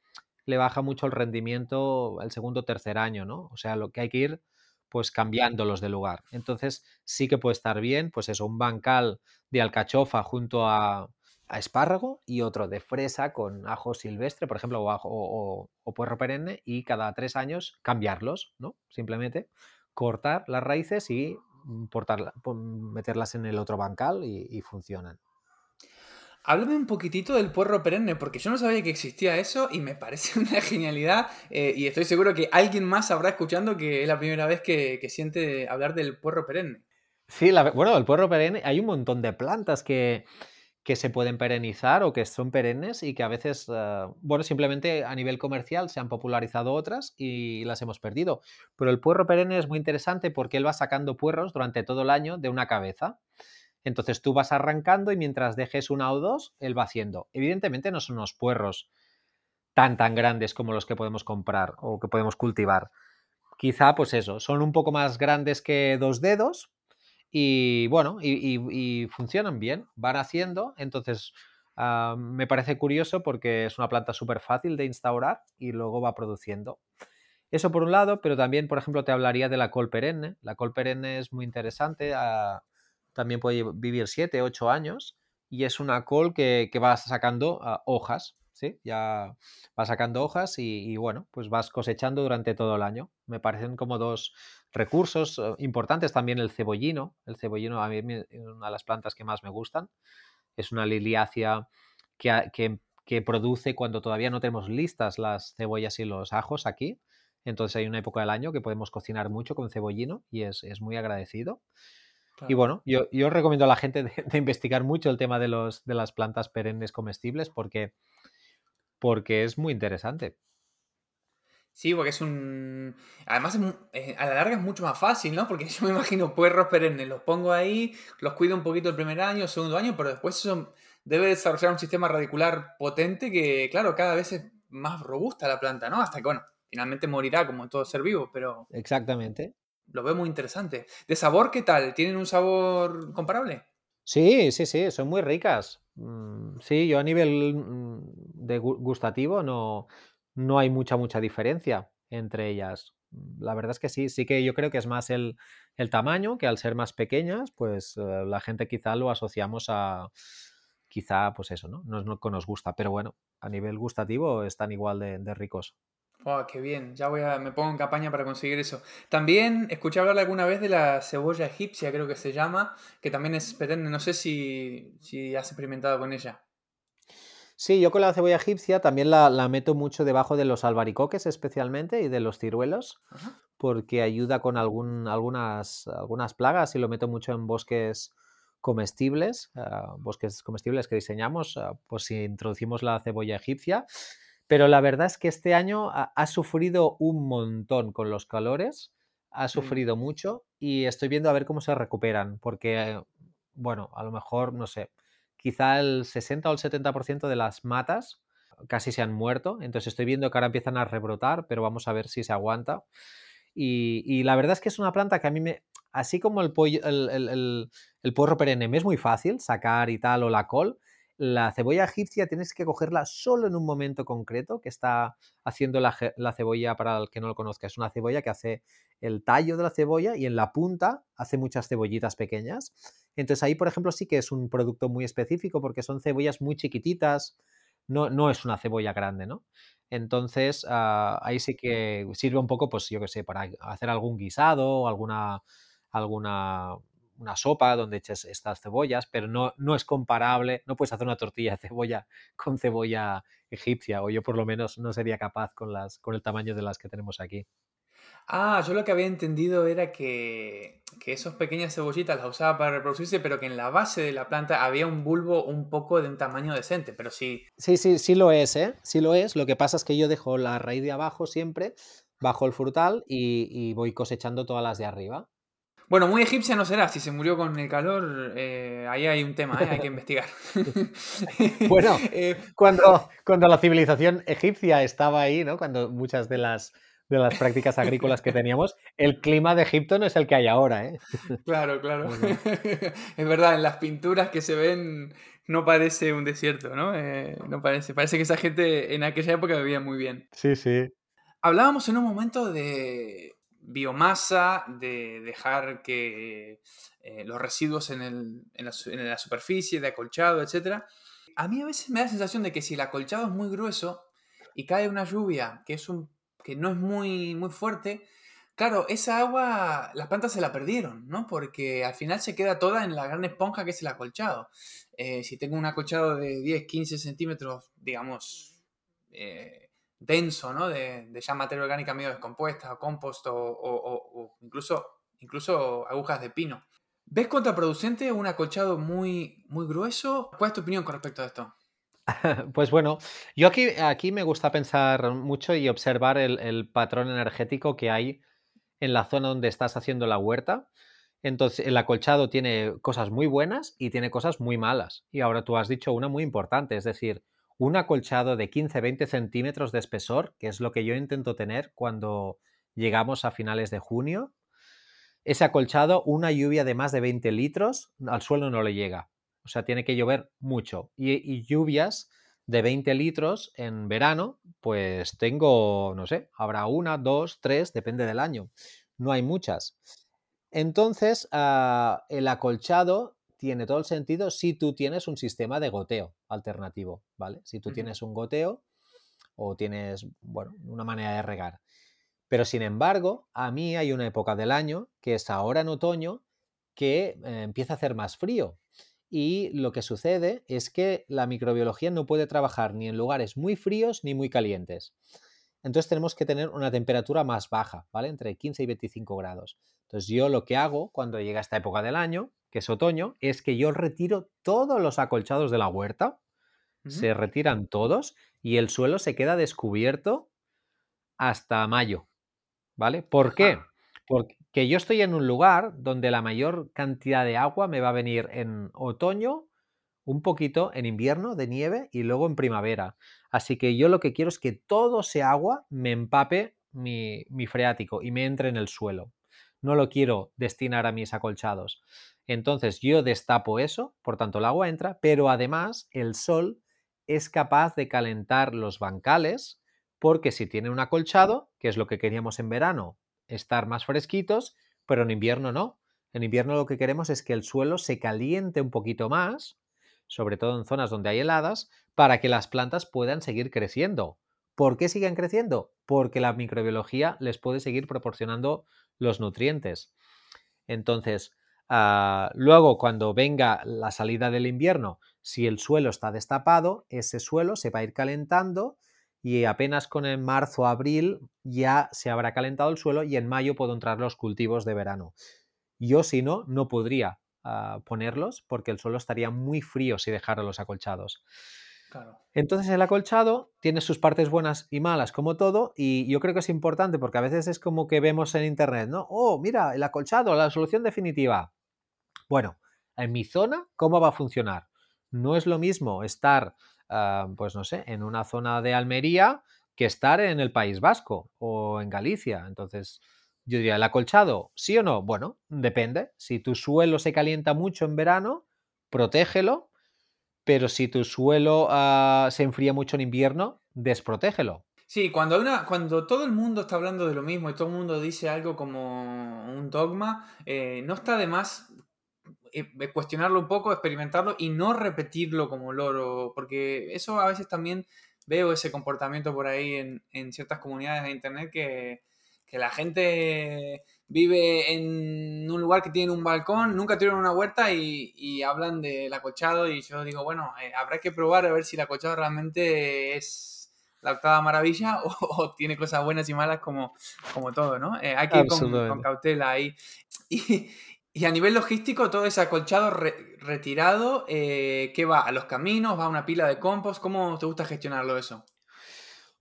le baja mucho el rendimiento el segundo o tercer año, ¿no? O sea, lo que hay que ir pues cambiándolos de lugar. Entonces sí que puede estar bien, pues eso, un bancal de alcachofa junto a a espárrago y otro de fresa con ajo silvestre, por ejemplo, o, ajo, o, puerro perenne, y cada tres años cambiarlos, ¿no? Simplemente cortar las raíces y mm, meterlas en el otro bancal y, funcionan. Háblame un poquitito del puerro perenne, porque yo no sabía que existía eso y me parece una genialidad. Eh, y estoy seguro que alguien más habrá escuchando que es la primera vez que, siente hablar del puerro perenne. Sí, bueno, el puerro perenne, hay un montón de plantas que, que se pueden perenizar o que son perennes y que a veces, eh, bueno, simplemente a nivel comercial se han popularizado otras y las hemos perdido. Pero el puerro perenne es muy interesante porque él va sacando puerros durante todo el año de una cabeza. Entonces tú vas arrancando y mientras dejes una o dos, él va haciendo. Evidentemente no son unos puerros tan tan grandes como los que podemos comprar o que podemos cultivar. Quizá, pues eso, son un poco más grandes que dos dedos, y bueno, y, funcionan bien, van haciendo. Entonces, ah, me parece curioso porque es una planta súper fácil de instaurar y luego va produciendo. Eso por un lado, pero también, por ejemplo, te hablaría de la col perenne. La col perenne es muy interesante, ah, también puede vivir 7, 8 años y es una col que, va sacando ah, hojas, ¿sí? Ya va sacando hojas y, bueno, pues vas cosechando durante todo el año. Me parecen como dos, recursos eh, importantes también el cebollino. El cebollino a mí es una de las plantas que más me gustan. Es una liliácea que, que, produce cuando todavía no tenemos listas las cebollas y los ajos aquí. Entonces hay una época del año que podemos cocinar mucho con cebollino y es, muy agradecido. Y bueno, yo, yo, recomiendo a la gente de, investigar mucho el tema de, los, de las plantas perennes comestibles porque, porque es muy interesante. Sí, porque es un... Además, eh, a la larga es mucho más fácil, ¿no? Porque yo me imagino puerros perennes, los pongo ahí, los cuido un poquito el primer año, segundo año, pero después eso debe desarrollar un sistema radicular potente que, claro, cada vez es más robusta la planta, ¿no? Hasta que, bueno, finalmente morirá como todo ser vivo, pero... Exactamente. Lo veo muy interesante. ¿De sabor qué tal? ¿Tienen un sabor comparable? Sí, sí, sí, son muy ricas. Mm, sí, yo a nivel mm, de gustativo no no hay mucha, mucha diferencia entre ellas. La verdad es que sí, sí que yo creo que es más el, tamaño, que al ser más pequeñas, pues eh, la gente quizá lo asociamos a, quizá, pues eso, ¿no? No es lo que nos gusta, pero bueno, a nivel gustativo están igual de, ricos. Oh, qué bien, ya voy a, me pongo en campaña para conseguir eso. También escuché hablar alguna vez de la cebolla egipcia, creo que se llama, que también es no sé si, si has experimentado con ella. Sí, yo con la cebolla egipcia también la, meto mucho debajo de los albaricoques especialmente y de los ciruelos, porque ayuda con algún, algunas, algunas plagas y lo meto mucho en bosques comestibles, ah, bosques comestibles que diseñamos, ah, pues si introducimos la cebolla egipcia. Pero la verdad es que este año ha, sufrido un montón con los calores, ha mm. sufrido mucho y estoy viendo a ver cómo se recuperan, porque, bueno, a lo mejor, no sé, quizá el 60 o el 70% de las matas casi se han muerto. Entonces estoy viendo que ahora empiezan a rebrotar, pero vamos a ver si se aguanta. Y, la verdad es que es una planta que a mí me. Así como el, pollo, el, el, porro perenne me es muy fácil sacar y tal, o la col, la cebolla egipcia tienes que cogerla solo en un momento concreto, que está haciendo la, la, cebolla, para el que no lo conozca, es una cebolla que hace el tallo de la cebolla y en la punta hace muchas cebollitas pequeñas. Entonces ahí, por ejemplo, sí que es un producto muy específico porque son cebollas muy chiquititas, no, no es una cebolla grande, ¿no? Entonces ah, ahí sí que sirve un poco, pues yo qué sé, para hacer algún guisado o alguna, alguna una sopa donde eches estas cebollas, pero no, no es comparable, no puedes hacer una tortilla de cebolla con cebolla egipcia, o yo por lo menos no sería capaz con, las, con el tamaño de las que tenemos aquí. Ah, yo lo que había entendido era que, que esas pequeñas cebollitas las usaba para reproducirse, pero que en la base de la planta había un bulbo un poco de un tamaño decente, pero sí. Sí, sí, sí lo es, ¿eh? Sí lo es. Lo que pasa es que yo dejo la raíz de abajo siempre, bajo el frutal y, voy cosechando todas las de arriba. Bueno, muy egipcia no será. Si se murió con el calor, eh, ahí hay un tema, ¿eh? hay que investigar. bueno, eh, cuando, cuando la civilización egipcia estaba ahí, ¿no? Cuando muchas de las de las prácticas agrícolas que teníamos, el clima de Egipto no es el que hay ahora. ¿eh? Claro, claro. es verdad, en las pinturas que se ven no parece un desierto, ¿no? Eh, no parece. Parece que esa gente en aquella época vivía muy bien. Sí, sí. Hablábamos en un momento de biomasa, de dejar que eh, los residuos en, el, en, la, en, la, superficie, de acolchado, etc. a mí a veces me da la sensación de que si el acolchado es muy grueso y cae una lluvia que, es un, que no es muy, muy fuerte, claro, esa agua las plantas se la perdieron, ¿no? Porque al final se queda toda en la gran esponja que es el acolchado. Eh, si tengo un acolchado de 10, 15 centímetros, digamos, eh, denso, ¿no? De, ya materia orgánica medio descompuesta, o compost o, incluso, incluso agujas de pino. ¿Ves contraproducente un acolchado muy, muy grueso? ¿Cuál es tu opinión con respecto a esto? Pues bueno, yo aquí, me gusta pensar mucho y observar el, patrón energético que hay en la zona donde estás haciendo la huerta. Entonces, el acolchado tiene cosas muy buenas y tiene cosas muy malas. Y ahora tú has dicho una muy importante, es decir, un acolchado de 15-20 centímetros de espesor, que es lo que yo intento tener cuando llegamos a finales de junio. Ese acolchado, una lluvia de más de 20 litros, al suelo no le llega. O sea, tiene que llover mucho. Y, lluvias de 20 litros en verano, pues tengo, no sé, habrá una, dos, tres, depende del año. No hay muchas. Entonces, ah, el acolchado tiene todo el sentido si tú tienes un sistema de goteo alternativo, ¿vale? Si tú tienes un goteo o tienes, bueno, una manera de regar. Pero sin embargo, a mí hay una época del año, que es ahora en otoño, que eh, empieza a hacer más frío. Y lo que sucede es que la microbiología no puede trabajar ni en lugares muy fríos ni muy calientes. Entonces tenemos que tener una temperatura más baja, ¿vale? Entre 15 y 25 grados. Entonces yo lo que hago cuando llega esta época del año, que es otoño, es que yo retiro todos los acolchados de la huerta, se retiran todos y el suelo se queda descubierto hasta mayo, ¿vale? ¿Por qué? Porque yo estoy en un lugar donde la mayor cantidad de agua me va a venir en otoño, un poquito en invierno de nieve y luego en primavera. Así que yo lo que quiero es que todo ese agua me empape mi, mi freático y me entre en el suelo. No lo quiero destinar a mis acolchados. Entonces yo destapo eso, por tanto el agua entra, pero además el sol es capaz de calentar los bancales, porque si tiene un acolchado, que es lo que queríamos en verano, estar más fresquitos, pero en invierno no. En invierno lo que queremos es que el suelo se caliente un poquito más, sobre todo en zonas donde hay heladas, para que las plantas puedan seguir creciendo. ¿Por qué siguen creciendo? Porque la microbiología les puede seguir proporcionando los nutrientes. Entonces, ah, luego cuando venga la salida del invierno, si el suelo está destapado, ese suelo se va a ir calentando y apenas con el marzo, abril ya se habrá calentado el suelo y en mayo puedo entrar los cultivos de verano. Yo si no, no podría ah, ponerlos porque el suelo estaría muy frío si dejara los acolchados. Entonces el acolchado tiene sus partes buenas y malas como todo y yo creo que es importante porque a veces es como que vemos en internet, ¿no? Oh, mira, el acolchado, la solución definitiva. Bueno, en mi zona, ¿cómo va a funcionar? No es lo mismo estar Ah, pues no sé, en una zona de Almería que estar en el País Vasco o en Galicia. Entonces, yo diría, ¿el acolchado? ¿Sí o no? Bueno, depende. Si tu suelo se calienta mucho en verano, protégelo, pero si tu suelo ah, se enfría mucho en invierno, desprotégelo. Sí, cuando, cuando todo el mundo está hablando de lo mismo y todo el mundo dice algo como un dogma, eh, no está de más cuestionarlo un poco, experimentarlo y no repetirlo como loro, porque eso a veces también veo ese comportamiento por ahí en, ciertas comunidades de internet que, la gente vive en un lugar que tiene un balcón, nunca tuvieron una huerta y, hablan del acochado y yo digo, bueno, eh, habrá que probar a ver si el acochado realmente es la octava maravilla o, tiene cosas buenas y malas como, como todo, ¿no? hay que ir con, con, cautela ahí. Y, y a nivel logístico, todo ese acolchado retirado, eh, ¿qué va? ¿A los caminos? ¿Va a una pila de compost? ¿Cómo te gusta gestionarlo eso?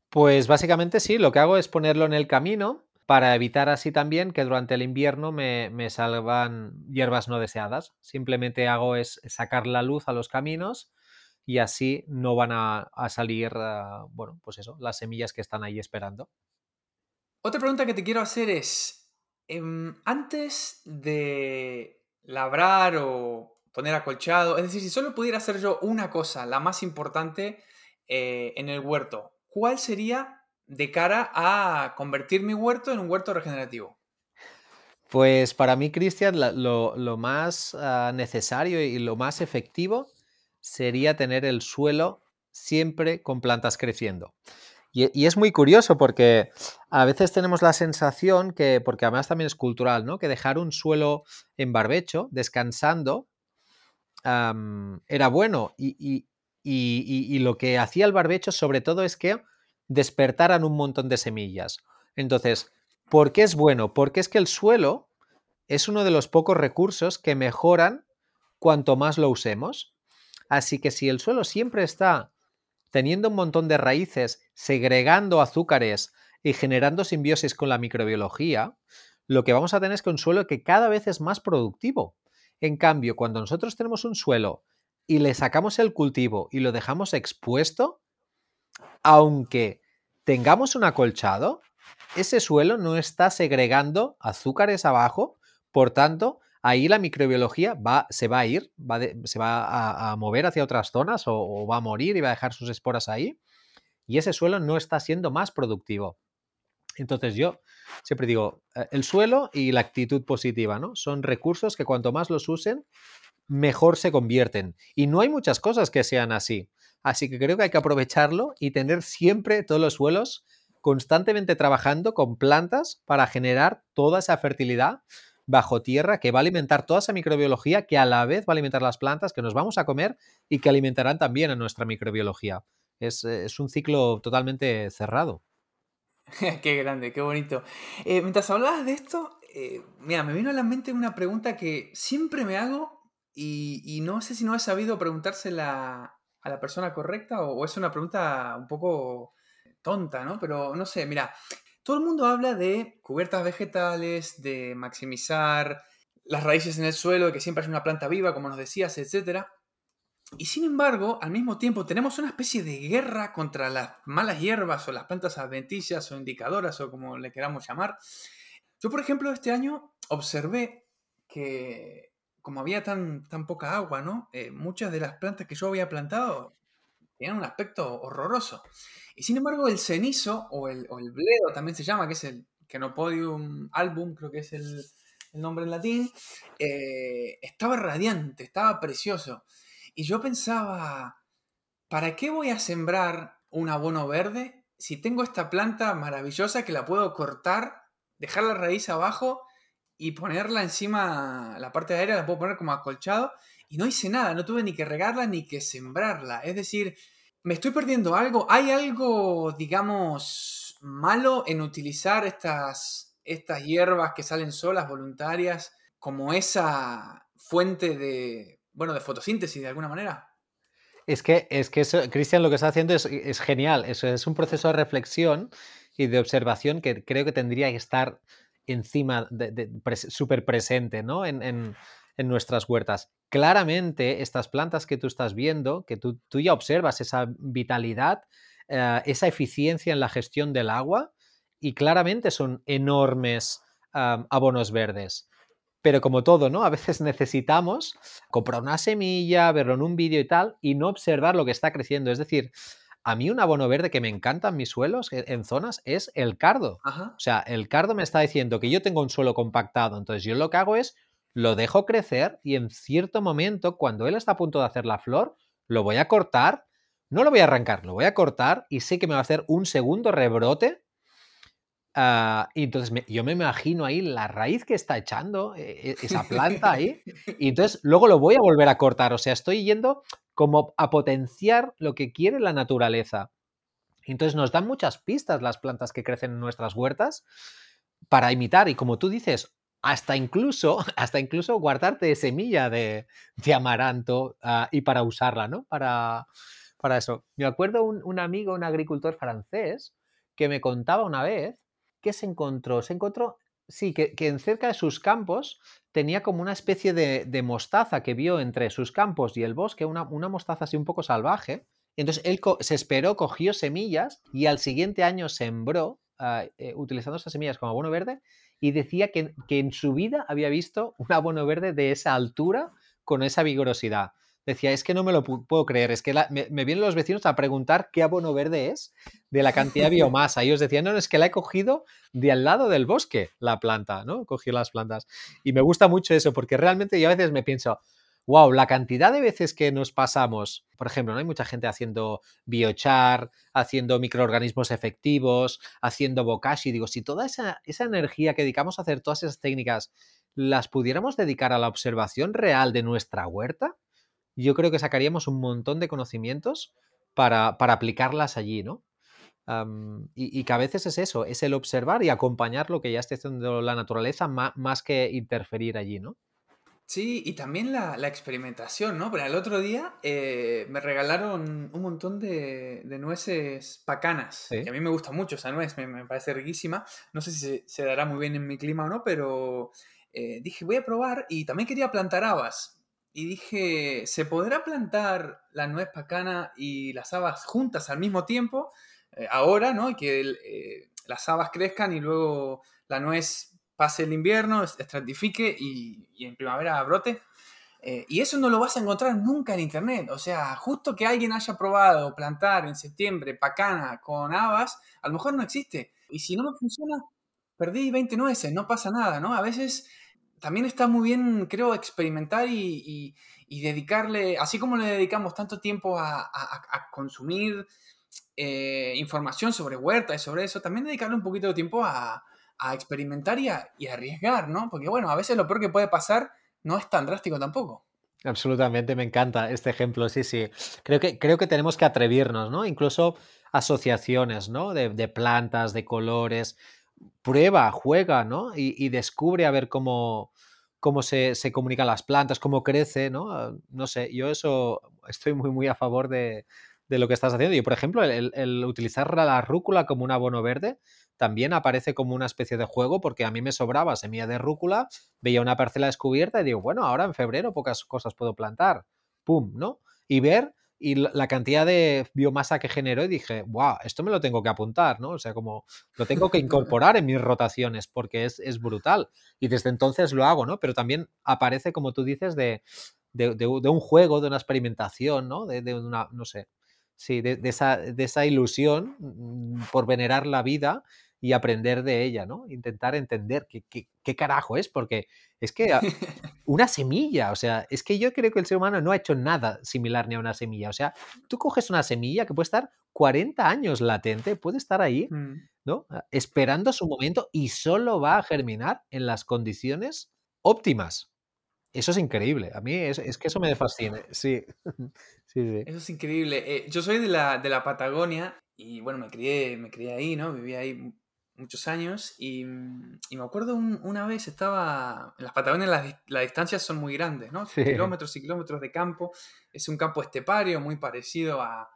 Pues básicamente sí, lo que hago es ponerlo en el camino para evitar así también que durante el invierno me, salvan hierbas no deseadas. Simplemente hago es sacar la luz a los caminos y así no van a, salir, ah, bueno, pues eso, las semillas que están ahí esperando. Otra pregunta que te quiero hacer es, antes de labrar o poner acolchado, es decir, si solo pudiera hacer yo una cosa, la más importante eh, en el huerto, ¿cuál sería de cara a convertir mi huerto en un huerto regenerativo? Pues para mí, Cristian, lo, más ah, necesario y lo más efectivo sería tener el suelo siempre con plantas creciendo. Y, es muy curioso porque a veces tenemos la sensación que, porque además también es cultural, ¿no? Que dejar un suelo en barbecho, descansando, era bueno. Y, y, lo que hacía el barbecho sobre todo es que despertaran un montón de semillas. Entonces, ¿por qué es bueno? Porque es que el suelo es uno de los pocos recursos que mejoran cuanto más lo usemos. Así que si el suelo siempre está teniendo un montón de raíces, segregando azúcares y generando simbiosis con la microbiología, lo que vamos a tener es que un suelo que cada vez es más productivo. En cambio, cuando nosotros tenemos un suelo y le sacamos el cultivo y lo dejamos expuesto, aunque tengamos un acolchado, ese suelo no está segregando azúcares abajo, por tanto, ahí la microbiología va, se va a ir, se va a, mover hacia otras zonas o, va a morir y va a dejar sus esporas ahí. Y ese suelo no está siendo más productivo. Entonces yo siempre digo, eh, el suelo y la actitud positiva, ¿no? Son recursos que cuanto más los usen, mejor se convierten. Y no hay muchas cosas que sean así. Así que creo que hay que aprovecharlo y tener siempre todos los suelos constantemente trabajando con plantas para generar toda esa fertilidad bajo tierra que va a alimentar toda esa microbiología que a la vez va a alimentar las plantas que nos vamos a comer y que alimentarán también a nuestra microbiología. Es, un ciclo totalmente cerrado. qué grande, qué bonito. Eh, mientras hablabas de esto, eh, mira, me vino a la mente una pregunta que siempre me hago y, no sé si no he sabido preguntársela a la persona correcta o, o es una pregunta un poco tonta, ¿no? Pero no sé, mira, todo el mundo habla de cubiertas vegetales, de maximizar las raíces en el suelo, de que siempre es una planta viva, como nos decías, etc. Y sin embargo, al mismo tiempo tenemos una especie de guerra contra las malas hierbas o las plantas adventicias o indicadoras o como le queramos llamar. Yo, por ejemplo, este año observé que como había tan, tan poca agua, ¿no? Eh, muchas de las plantas que yo había plantado tenían un aspecto horroroso. Y sin embargo, el cenizo, o el, o el bledo también se llama, que es el Canopodium album, creo que es el, nombre en latín, eh, estaba radiante, estaba precioso. Y yo pensaba, ¿para qué voy a sembrar un abono verde si tengo esta planta maravillosa que la puedo cortar, dejar la raíz abajo y ponerla encima, la parte de aérea la puedo poner como acolchado? Y no hice nada, no tuve ni que regarla ni que sembrarla. Es decir, ¿Me estoy perdiendo algo? ¿Hay algo, digamos, malo en utilizar estas, estas hierbas que salen solas, voluntarias, como esa fuente de, bueno, de fotosíntesis de alguna manera? Es que, es que Cristian, lo que está haciendo es, genial. Eso es un proceso de reflexión y de observación que creo que tendría que estar encima, de, súper presente, ¿no? en nuestras huertas. Claramente, estas plantas que tú estás viendo, que tú, ya observas esa vitalidad, eh, esa eficiencia en la gestión del agua, y claramente son enormes abonos verdes. Pero como todo, ¿no? A veces necesitamos comprar una semilla, verlo en un vídeo y tal, y no observar lo que está creciendo. Es decir, a mí un abono verde que me encanta en mis suelos, e, en zonas, es el cardo. O sea, el cardo me está diciendo que yo tengo un suelo compactado, entonces yo lo que hago es lo dejo crecer y en cierto momento, cuando él está a punto de hacer la flor, lo voy a cortar, no lo voy a arrancar, lo voy a cortar y sé que me va a hacer un segundo rebrote. Ah, y entonces yo me imagino ahí la raíz que está echando e, e, esa planta ahí. Y entonces luego lo voy a volver a cortar. O sea, estoy yendo como a potenciar lo que quiere la naturaleza. Entonces nos dan muchas pistas las plantas que crecen en nuestras huertas para imitar. Y como tú dices, hasta incluso, hasta incluso guardarte semilla de, amaranto ah, y para usarla, ¿no? Para, para eso. Me acuerdo un, amigo, un agricultor francés, que me contaba una vez que se encontró, se encontró, sí, que, en cerca de sus campos tenía como una especie de, mostaza que vio entre sus campos y el bosque, una, una mostaza así un poco salvaje. Entonces él se esperó, cogió semillas y al siguiente año sembró, ah, eh, utilizando esas semillas como abono verde, y decía que, en su vida había visto un abono verde de esa altura con esa vigorosidad. Decía, es que no me lo puedo creer, es que me, vienen los vecinos a preguntar qué abono verde es de la cantidad de biomasa. Y ellos decían, no, no, es que la he cogido de al lado del bosque, la planta, ¿no? Cogí las plantas. Y me gusta mucho eso, porque realmente yo a veces me pienso, wow, la cantidad de veces que nos pasamos, por ejemplo, ¿no? hay mucha gente haciendo biochar, haciendo microorganismos efectivos, haciendo bokashi, digo, si toda esa, esa energía que dedicamos a hacer todas esas técnicas las pudiéramos dedicar a la observación real de nuestra huerta, yo creo que sacaríamos un montón de conocimientos para, para aplicarlas allí, ¿no? y, que a veces es eso, es el observar y acompañar lo que ya esté haciendo la naturaleza más, que interferir allí, ¿no? Sí, y también la, experimentación, ¿no? Pero el otro día eh, me regalaron un montón de, nueces pacanas, que a mí me gusta mucho esa nuez, me, parece riquísima. No sé si se, dará muy bien en mi clima o no, pero eh, dije, voy a probar y también quería plantar habas. Y dije, ¿se podrá plantar la nuez pacana y las habas juntas al mismo tiempo? Eh, ahora, ¿no? Y que las habas crezcan y luego la nuez pase el invierno, estratifique y, en primavera brote. Eh, y eso no lo vas a encontrar nunca en internet. O sea, justo que alguien haya probado plantar en septiembre pacana con habas, a lo mejor no existe. Y si no me funciona, perdí 20 nueces, no pasa nada, ¿no? A veces también está muy bien, creo, experimentar y, dedicarle, así como le dedicamos tanto tiempo a consumir eh, información sobre huerta y sobre eso, también dedicarle un poquito de tiempo a, experimentar y a, arriesgar, ¿no? Porque bueno, a veces lo peor que puede pasar no es tan drástico tampoco. Absolutamente, me encanta este ejemplo, sí, sí. Creo que, creo que tenemos que atrevernos, ¿no? Incluso asociaciones, ¿no? De, plantas, de colores. Prueba, juega, ¿no? Y, descubre a ver cómo, cómo se, se, comunican las plantas, cómo crece, ¿no? No sé, yo eso estoy muy, muy a favor de, de lo que estás haciendo. Yo, por ejemplo, el, utilizar la rúcula como un abono verde también aparece como una especie de juego porque a mí me sobraba semilla de rúcula, veía una parcela descubierta y digo, bueno, ahora en febrero pocas cosas puedo plantar. ¡Pum! ¿No? Y ver y la cantidad de biomasa que generó y dije, wow, esto me lo tengo que apuntar, ¿no? O sea, como lo tengo que incorporar en mis rotaciones porque es, es brutal. Y desde entonces lo hago, ¿no? Pero también aparece, como tú dices, de, de, un juego, de una experimentación, ¿no? De, de, una, no sé, Sí, de, esa, de, esa, ilusión mm, por venerar la vida y aprender de ella, ¿no? Intentar entender qué, qué, carajo es, porque es que una semilla, o sea, es que yo creo que el ser humano no ha hecho nada similar ni a una semilla. O sea, tú coges una semilla que puede estar 40 años latente, puede estar ahí, mm. ¿no? Ah, esperando su momento y solo va a germinar en las condiciones óptimas. Eso es increíble. A mí es, es que eso me fascina. Sí. Eso es increíble. Eh, yo soy de la, de la Patagonia y bueno, me crié, me crié ahí, ¿no? Viví ahí muchos años y, y me acuerdo una vez estaba, en las Patagonias las, las distancias son muy grandes, ¿no? Kilómetros y kilómetros de campo. Es un campo estepario muy parecido a,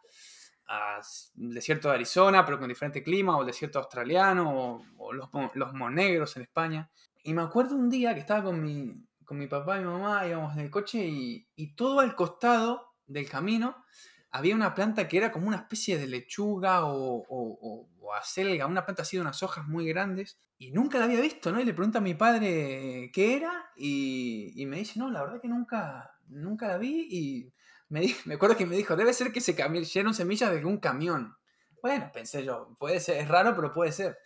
a el desierto de Arizona, pero con diferente clima, o el desierto australiano, o, los, los monegros en España. Y me acuerdo un día que estaba con mi, con mi papá y mi mamá, íbamos en el coche y, y todo al costado del camino había una planta que era como una especie de lechuga o, o, acelga, una planta así de unas hojas muy grandes, y nunca la había visto, ¿no? Y le pregunta a mi padre qué era, y, me dice, no, la verdad que nunca, nunca la vi, y me, me acuerdo que me dijo, debe ser que se cayeron semillas de algún camión. Bueno, pensé yo, puede ser, es raro, pero puede ser.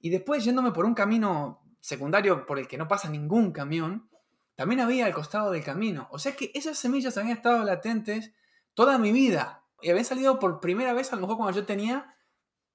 Y después yéndome por un camino secundario por el que no pasa ningún camión, también había al costado del camino. O sea que esas semillas habían estado latentes toda mi vida. Y habían salido por primera vez a lo mejor cuando yo tenía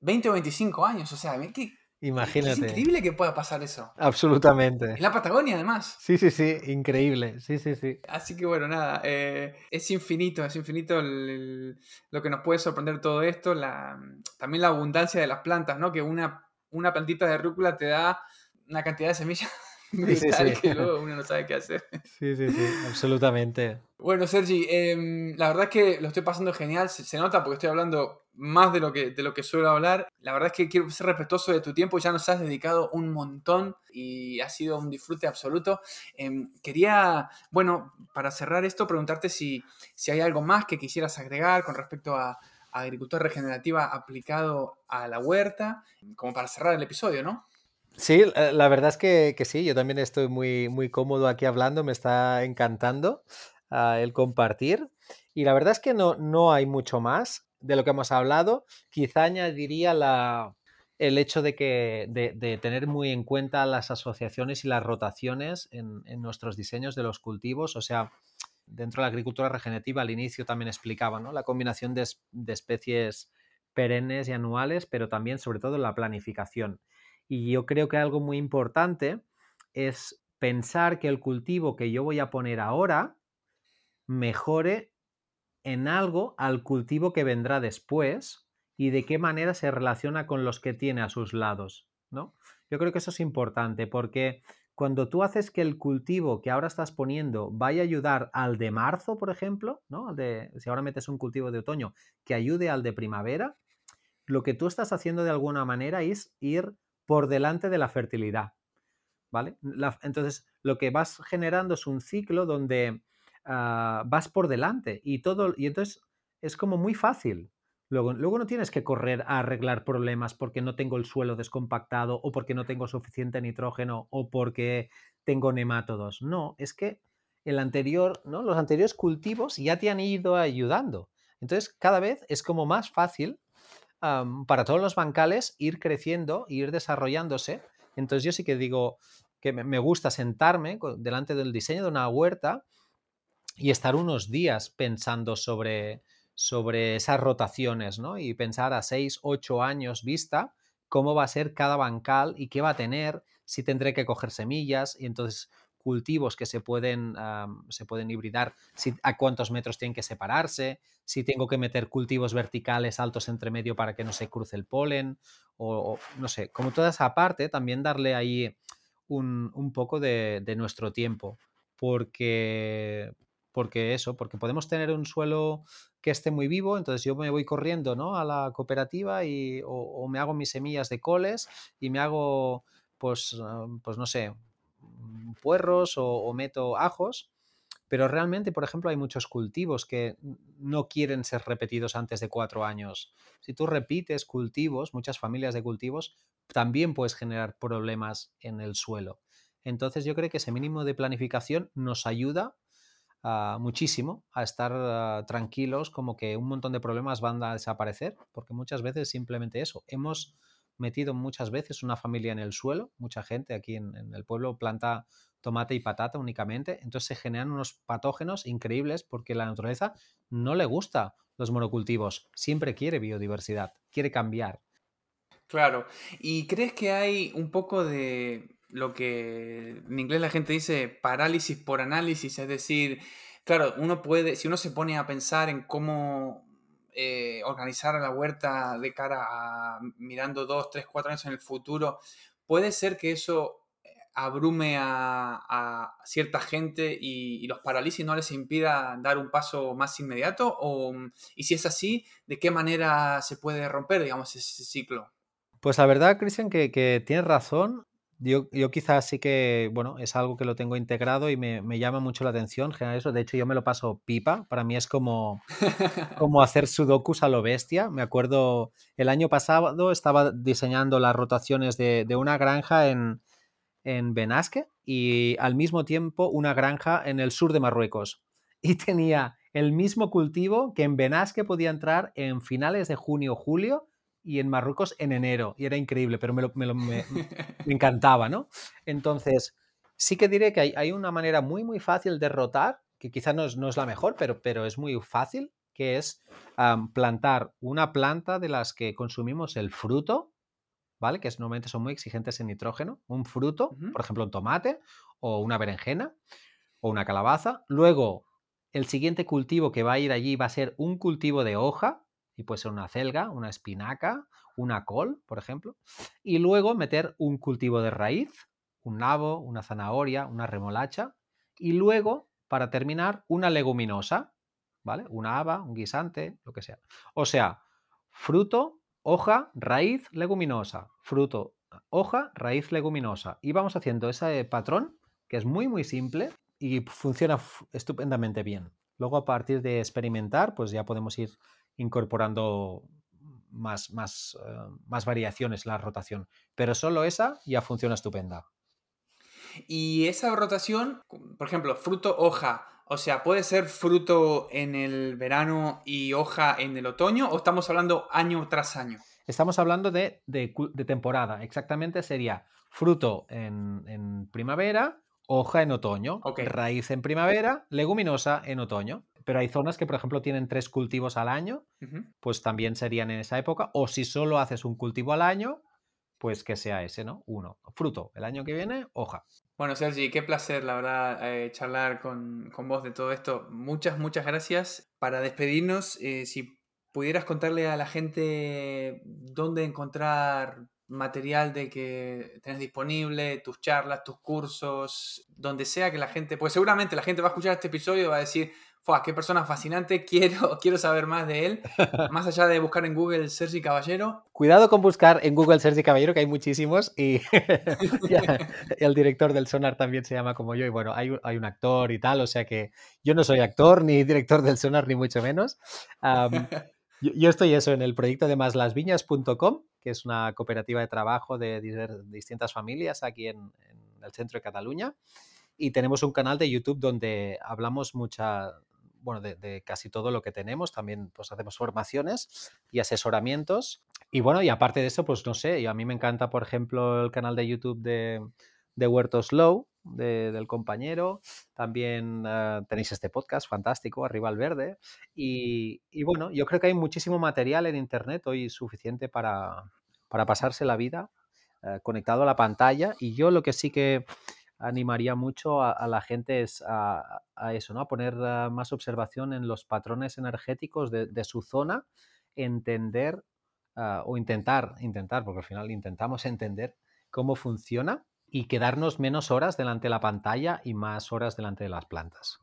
20 o 25 años. O sea, que Imagínate. Es increíble que pueda pasar eso. Absolutamente. En la Patagonia, además. Sí, sí, sí, increíble. Sí, sí, sí. Así que bueno, nada, eh, es infinito, es infinito lo que nos puede sorprender todo esto. La, también la abundancia de las plantas, ¿no? Que una, una plantita de rúcula te da una cantidad de semillas sí, sí, que luego uno no sabe qué hacer. Sí, sí, sí, absolutamente. Bueno, Sergi, em, la verdad es que lo estoy pasando genial, se, nota porque estoy hablando más de lo, que, de lo que suelo hablar. La verdad es que quiero ser respetuoso de tu tiempo, ya nos has dedicado un montón y ha sido un disfrute absoluto. Em, quería, bueno, para cerrar esto, preguntarte si, si hay algo más que quisieras agregar con respecto a, a agricultura regenerativa aplicado a la huerta, como para cerrar el episodio, ¿no? Sí, la verdad es que, sí, yo también estoy muy, muy cómodo aquí hablando, me está encantando ah, el compartir. Y la verdad es que no, no hay mucho más de lo que hemos hablado. Quizá añadiría la, el hecho de, que, de, tener muy en cuenta las asociaciones y las rotaciones en, en, nuestros diseños de los cultivos. O sea, dentro de la agricultura regenerativa al inicio también explicaba, ¿no? La combinación de, de especies perennes y anuales, pero también sobre todo la planificación. Y yo creo que algo muy importante es pensar que el cultivo que yo voy a poner ahora mejore en algo al cultivo que vendrá después y de qué manera se relaciona con los que tiene a sus lados, ¿no? Yo creo que eso es importante porque cuando tú haces que el cultivo que ahora estás poniendo vaya a ayudar al de marzo, por ejemplo, ¿no? de, si ahora metes un cultivo de otoño que ayude al de primavera, lo que tú estás haciendo de alguna manera es ir por delante de la fertilidad, ¿vale? entonces, lo que vas generando es un ciclo donde ah, vas por delante y todo, y entonces es como muy fácil. Luego, luego no tienes que correr a arreglar problemas porque no tengo el suelo descompactado o porque no tengo suficiente nitrógeno o porque tengo nemátodos. No, es que el anterior, ¿no? los anteriores cultivos ya te han ido ayudando. Entonces, cada vez es como más fácil para todos los bancales ir creciendo, ir desarrollándose. Entonces, yo sí que digo que me gusta sentarme delante del diseño de una huerta y estar unos días pensando sobre, sobre esas rotaciones, ¿no? Y pensar a 6, 8 años vista cómo va a ser cada bancal y qué va a tener, si tendré que coger semillas y entonces cultivos que se pueden, se pueden hibridar, si, a cuántos metros tienen que separarse, si tengo que meter cultivos verticales altos entre medio para que no se cruce el polen, o, no sé, como toda esa parte, también darle ahí un, un poco de, nuestro tiempo, porque, porque eso, porque podemos tener un suelo que esté muy vivo, entonces yo me voy corriendo ¿no? a la cooperativa y, o, me hago mis semillas de coles y me hago, pues, ah, pues no sé, puerros o, o meto ajos, pero realmente, por ejemplo, hay muchos cultivos que no quieren ser repetidos antes de cuatro años. Si tú repites cultivos, muchas familias de cultivos, también puedes generar problemas en el suelo. Entonces yo creo que ese mínimo de planificación nos ayuda Ah, muchísimo a estar ah, tranquilos, como que un montón de problemas van a desaparecer, porque muchas veces simplemente eso. Hemos metido muchas veces una familia en el suelo, mucha gente aquí en, el pueblo planta tomate y patata únicamente, entonces se generan unos patógenos increíbles porque la naturaleza no le gusta los monocultivos, siempre quiere biodiversidad, quiere cambiar. Claro, ¿y crees que hay un poco de, lo que en inglés la gente dice parálisis por análisis, es decir, claro, uno puede, si uno se pone a pensar en cómo eh, organizar la huerta de cara a mirando dos, tres, cuatro años en el futuro, puede ser que eso abrume a, cierta gente y, los parálisis no les impida dar un paso más inmediato? O, y si es así, ¿de qué manera se puede romper, digamos, ese ciclo? Pues la verdad, Cristian, que tienes razón. Yo, quizás sí que, bueno, es algo que lo tengo integrado y me, llama mucho la atención generar eso. De hecho, yo me lo paso pipa. Para mí es como, como hacer sudokus a lo bestia. Me acuerdo, el año pasado estaba diseñando las rotaciones de, una granja en, en Benasque y al mismo tiempo una granja en el sur de Marruecos. Y tenía el mismo cultivo que en Benasque podía entrar en finales de junio o julio y en Marruecos en enero. Y era increíble, pero me, me, encantaba, ¿no? Entonces, sí que diré que hay, una manera muy, muy fácil de rotar, que quizás no es, la mejor, pero, pero es muy fácil, que es plantar una planta de las que consumimos el fruto, ¿vale? Que normalmente son muy exigentes en nitrógeno, un fruto, por ejemplo, un tomate o una berenjena o una calabaza. Luego, el siguiente cultivo que va a ir allí va a ser un cultivo de hoja, y puede ser una celga, una espinaca, una col, por ejemplo, y luego meter un cultivo de raíz, un nabo, una zanahoria, una remolacha, y luego, para terminar, una leguminosa, ¿vale? Una haba, un guisante, lo que sea. O sea, fruto, hoja, raíz, leguminosa, fruto, hoja, raíz, leguminosa. Y vamos haciendo ese patrón, que es muy, muy simple y funciona estupendamente bien. Luego, a partir de experimentar, pues ya podemos ir incorporando más, más, eh, más variaciones en la rotación. Pero solo esa ya funciona estupenda. Y esa rotación, por ejemplo, fruto, hoja, o sea, ¿puede ser fruto en el verano y hoja en el otoño o estamos hablando año tras año? Estamos hablando de, temporada. Exactamente sería fruto en, primavera, hoja en otoño, raíz en primavera, leguminosa en otoño. Pero hay zonas que, por ejemplo, tienen tres cultivos al año, pues también serían en esa época. O si solo haces un cultivo al año, pues que sea ese, ¿no? Uno. Fruto. El año que viene, hoja. Bueno, Sergi, qué placer, la verdad, eh, charlar con, vos de todo esto. Muchas, muchas gracias. Para despedirnos, eh, si pudieras contarle a la gente dónde encontrar material de que tenés disponible, tus charlas, tus cursos, donde sea que la gente, pues seguramente la gente va a escuchar este episodio y va a decir, Fua, qué persona fascinante, quiero, quiero saber más de él. Más allá de buscar en Google Sergi Caballero. Cuidado con buscar en Google Sergi Caballero, que hay muchísimos. Y el director del Sonar también se llama como yo. Y bueno, hay, hay, un actor y tal, o sea que yo no soy actor ni director del Sonar, ni mucho menos. yo, estoy eso en el proyecto de maslasviñas.com, que es una cooperativa de trabajo de, distintas familias aquí en, en el centro de Cataluña y tenemos un canal de YouTube donde hablamos mucha, bueno, de, casi todo lo que tenemos. También pues hacemos formaciones y asesoramientos. Y bueno, y aparte de eso, pues no sé, a mí me encanta, por ejemplo, el canal de YouTube de, de Huertos Low, del compañero. También ah, tenéis este podcast fantástico, Arriba al Verde. Y, y, bueno, yo creo que hay muchísimo material en Internet hoy suficiente para, para pasarse la vida eh, conectado a la pantalla. Y yo lo que sí que animaría mucho a, la gente es a, eso, ¿no? A poner ah, más observación en los patrones energéticos de, su zona, entender ah, o intentar, intentar, porque al final intentamos entender cómo funciona y quedarnos menos horas delante de la pantalla y más horas delante de las plantas.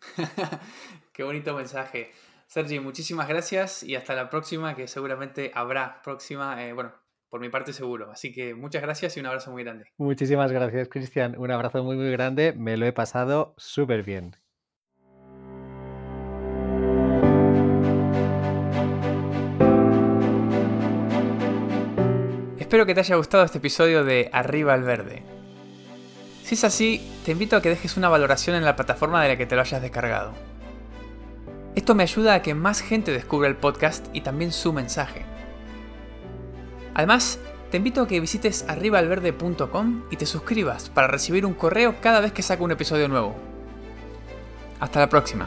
Qué bonito mensaje. Sergi, muchísimas gracias y hasta la próxima, que seguramente habrá próxima. Eh, bueno, por mi parte seguro. Así que muchas gracias y un abrazo muy grande. Muchísimas gracias, Cristian. Un abrazo muy, muy grande. Me lo he pasado súper bien. Espero que te haya gustado este episodio de Arriba al Verde. Si es así, te invito a que dejes una valoración en la plataforma de la que te lo hayas descargado. Esto me ayuda a que más gente descubra el podcast y también su mensaje. Además, te invito a que visites arribaalverde.com y te suscribas para recibir un correo cada vez que saco un episodio nuevo. Hasta la próxima.